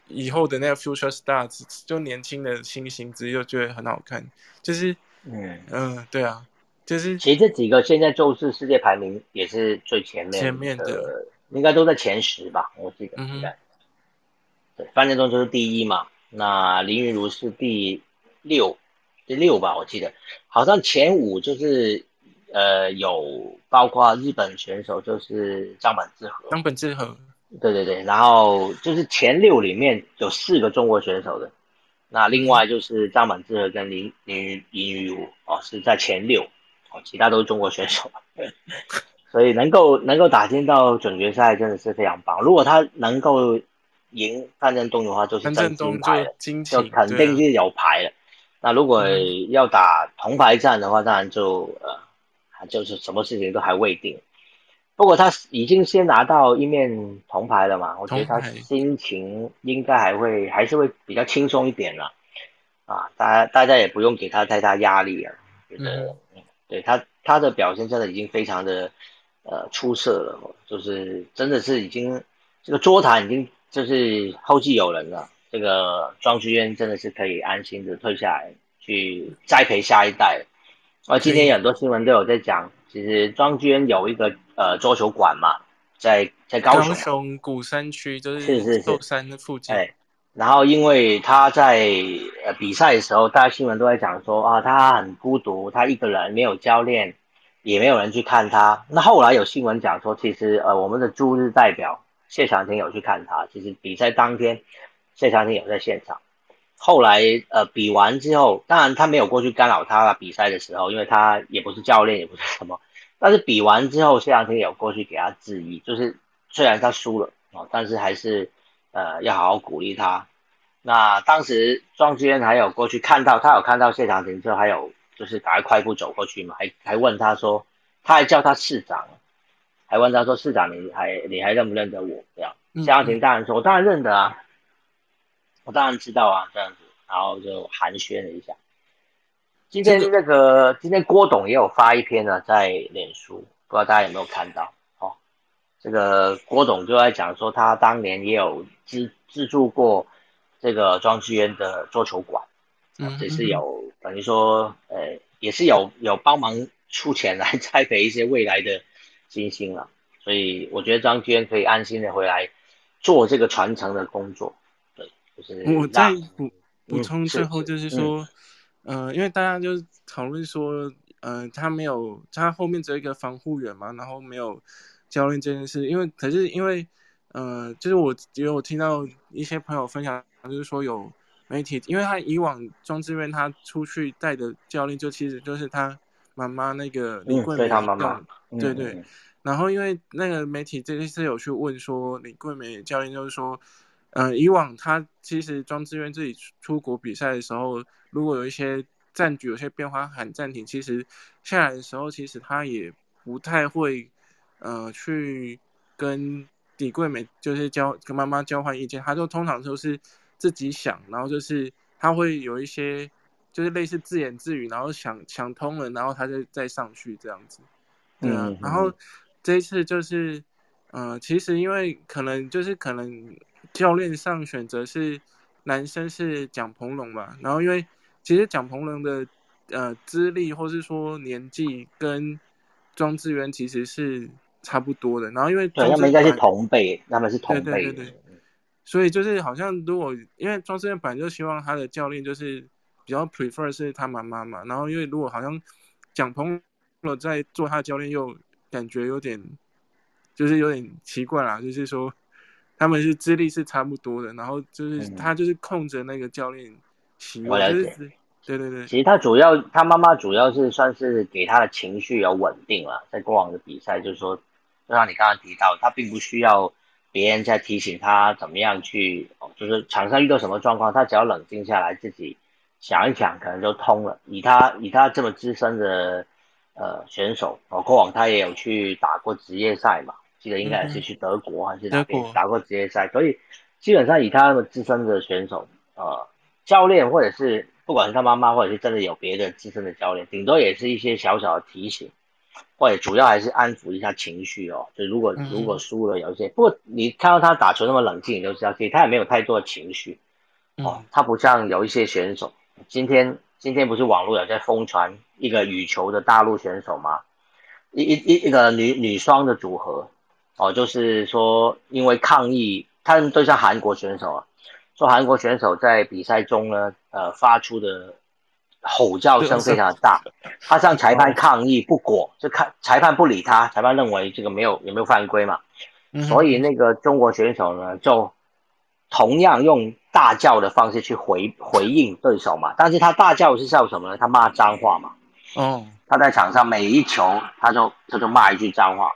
以后的那个 Future Stars，就年轻的新星子，又觉得很好看。就是嗯嗯，对啊，就是其实这几个现在就是世界排名也是最前面前面的，应该都在前十吧，我记得应该。对，范振东就是第一嘛，那林云如是第六。第六吧，我记得好像前五就是，呃，有包括日本选手，就是张本智和。张本智和，对对对，然后就是前六里面有四个中国选手的，那另外就是张本智和跟林林林雨如哦是在前六，哦，其他都是中国选手。所以能够能够打进到准决赛真的是非常棒。如果他能够赢范振东的话，就是真金牌了，就肯定是有牌了。那如果要打铜牌战的话，当然就呃，就是什么事情都还未定。不过他已经先拿到一面铜牌了嘛，我觉得他心情应该还会还是会比较轻松一点了。啊，大家大家也不用给他太大压力了，觉得，对他他的表现真的已经非常的呃出色了，就是真的是已经这个桌坛已经就是后继有人了。这个庄之渊真的是可以安心的退下来去栽培下一代。啊，今天很多新闻都有在讲，其实庄之渊有一个呃桌球馆嘛，在在高雄，高雄古山区就是是是是山的附近。然后因为他在呃比赛的时候，大家新闻都在讲说啊，他很孤独，他一个人没有教练，也没有人去看他。那后来有新闻讲说，其实呃我们的朱日代表谢长廷有去看他，其实比赛当天。谢长廷有在现场，后来呃比完之后，当然他没有过去干扰他了比赛的时候，因为他也不是教练，也不是什么。但是比完之后，谢长廷有过去给他质疑，就是虽然他输了哦，但是还是呃要好好鼓励他。那当时庄之渊还有过去看到他有看到谢长廷之后，还有就是赶快快步走过去嘛，还还问他说，他还叫他市长，还问他说市长你还你还认不认得我？这样谢长廷当然说，我当然认得啊。我当然知道啊，这样子，然后就寒暄了一下。今天那个，今天郭董也有发一篇呢，在脸书，不知道大家有没有看到？哦，这个郭董就在讲说，他当年也有资资助过这个庄智渊的桌球馆，嗯，也是有等于说，呃，也是有有帮忙出钱来 栽培一些未来的新星了。所以我觉得庄智渊可以安心的回来做这个传承的工作。对，就是我再补补充最后就是说，呃，因为大家就讨论说，呃，他没有他后面只有一个防护员嘛，然后没有教练这件事，因为可是因为，呃，就是我因为我听到一些朋友分享，就是说有媒体，因为他以往庄志渊他出去带的教练就其实就是他妈妈那个李桂梅妈妈，对对，然后因为那个媒体这一次有去问说李桂梅教练就是说。嗯，以往他其实庄志渊自己出国比赛的时候，如果有一些战局有些变化喊暂停，其实下来的时候，其实他也不太会，呃，去跟底柜美就是交跟妈妈交换意见，他就通常都是自己想，然后就是他会有一些就是类似自言自语，然后想想通了，然后他就再上去这样子，对啊，然后这一次就是，呃，其实因为可能就是可能。教练上选择是男生是蒋鹏龙嘛，然后因为其实蒋鹏龙的呃资历或是说年纪跟庄智渊其实是差不多的，然后因为对他们应该是同辈，他们是同辈，对对对对，所以就是好像如果因为庄智渊本来就希望他的教练就是比较 prefer 是他妈妈嘛，然后因为如果好像蒋鹏龙在做他的教练又感觉有点就是有点奇怪啦，就是说。他们是资历是差不多的，然后就是他就是控着那个教练习惯，对对对。其实他主要他妈妈主要是算是给他的情绪有稳定了，在过往的比赛就是说，就像你刚刚提到，他并不需要别人在提醒他怎么样去，就是场上遇到什么状况，他只要冷静下来自己想一想，可能就通了。以他以他这么资深的呃选手，哦，过往他也有去打过职业赛嘛。记得应该也是去德国还是哪边打过职业赛，所以基本上以他那么资深的选手，呃，教练或者是不管是他妈妈或者是真的有别的资深的教练，顶多也是一些小小的提醒，或者主要还是安抚一下情绪哦。就如果如果输了有一些，不过你看到他打球那么冷静，你就知道其实他也没有太多的情绪哦。他不像有一些选手，今天今天不是网络有在疯传一个羽球的大陆选手吗？一一一一个女女双的组合。哦，就是说，因为抗议，他们都像韩国选手啊，说韩国选手在比赛中呢，呃，发出的吼叫声非常大，他向裁判抗议不果，就看裁判不理他，裁判认为这个没有有没有犯规嘛，所以那个中国选手呢，就同样用大叫的方式去回回应对手嘛，但是他大叫是叫什么呢？他骂脏话嘛，哦，他在场上每一球他就他就骂一句脏话。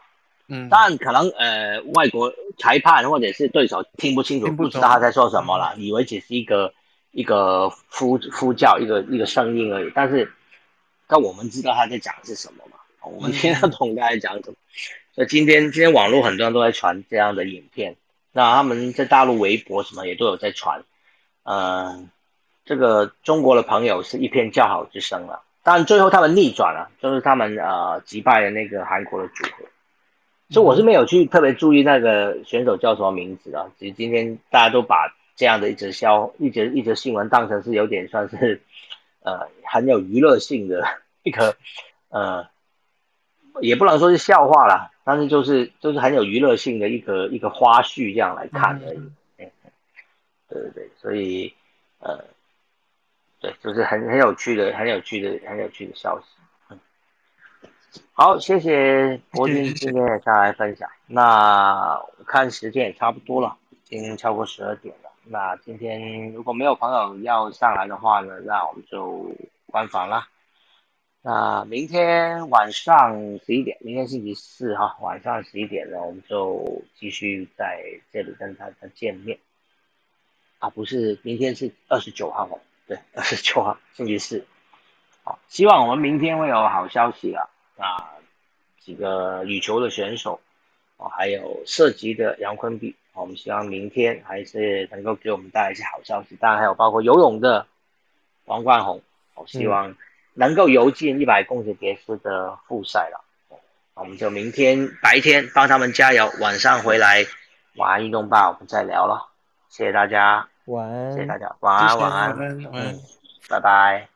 嗯，但可能呃外国裁判或者是对手听不清楚，不知道他在说什么了，以为只是一个一个呼呼叫一个一个声音而已。但是，但我们知道他在讲的是什么嘛？我们听得懂他在讲什么。所以今天今天网络很多人都在传这样的影片，那他们在大陆微博什么也都有在传。嗯，这个中国的朋友是一片叫好之声了，但最后他们逆转了，就是他们呃击败了那个韩国的组合。所以我是没有去特别注意那个选手叫什么名字啊。其实今天大家都把这样的一则消一则一则新闻当成是有点算是呃很有娱乐性的一个呃。也不能说是笑话啦，但是就是就是很有娱乐性的一个一个花絮这样来看而已。对对对，所以呃，对，就是很很有趣的、很有趣的、很有趣的消息。嗯，好，谢谢博君今天也上来分享。那看时间也差不多了，已经超过十二点了。那今天如果没有朋友要上来的话呢，那我们就关房了。那明天晚上十一点，明天星期四哈，晚上十一点呢，我们就继续在这里跟大家见面。啊，不是，明天是二十九号哦，对，二十九号星期四。好，希望我们明天会有好消息啊！啊，几个羽球的选手，哦，还有涉及的杨坤碧，我们希望明天还是能够给我们带来一些好消息。当然还有包括游泳的王冠宏，我希望。能够游进一百公尺蝶式的复赛了，我们就明天白天帮他们加油，晚上回来晚安运动吧，我们再聊了。谢谢大家，晚安，谢谢大家，晚安，晚安，晚安，拜拜。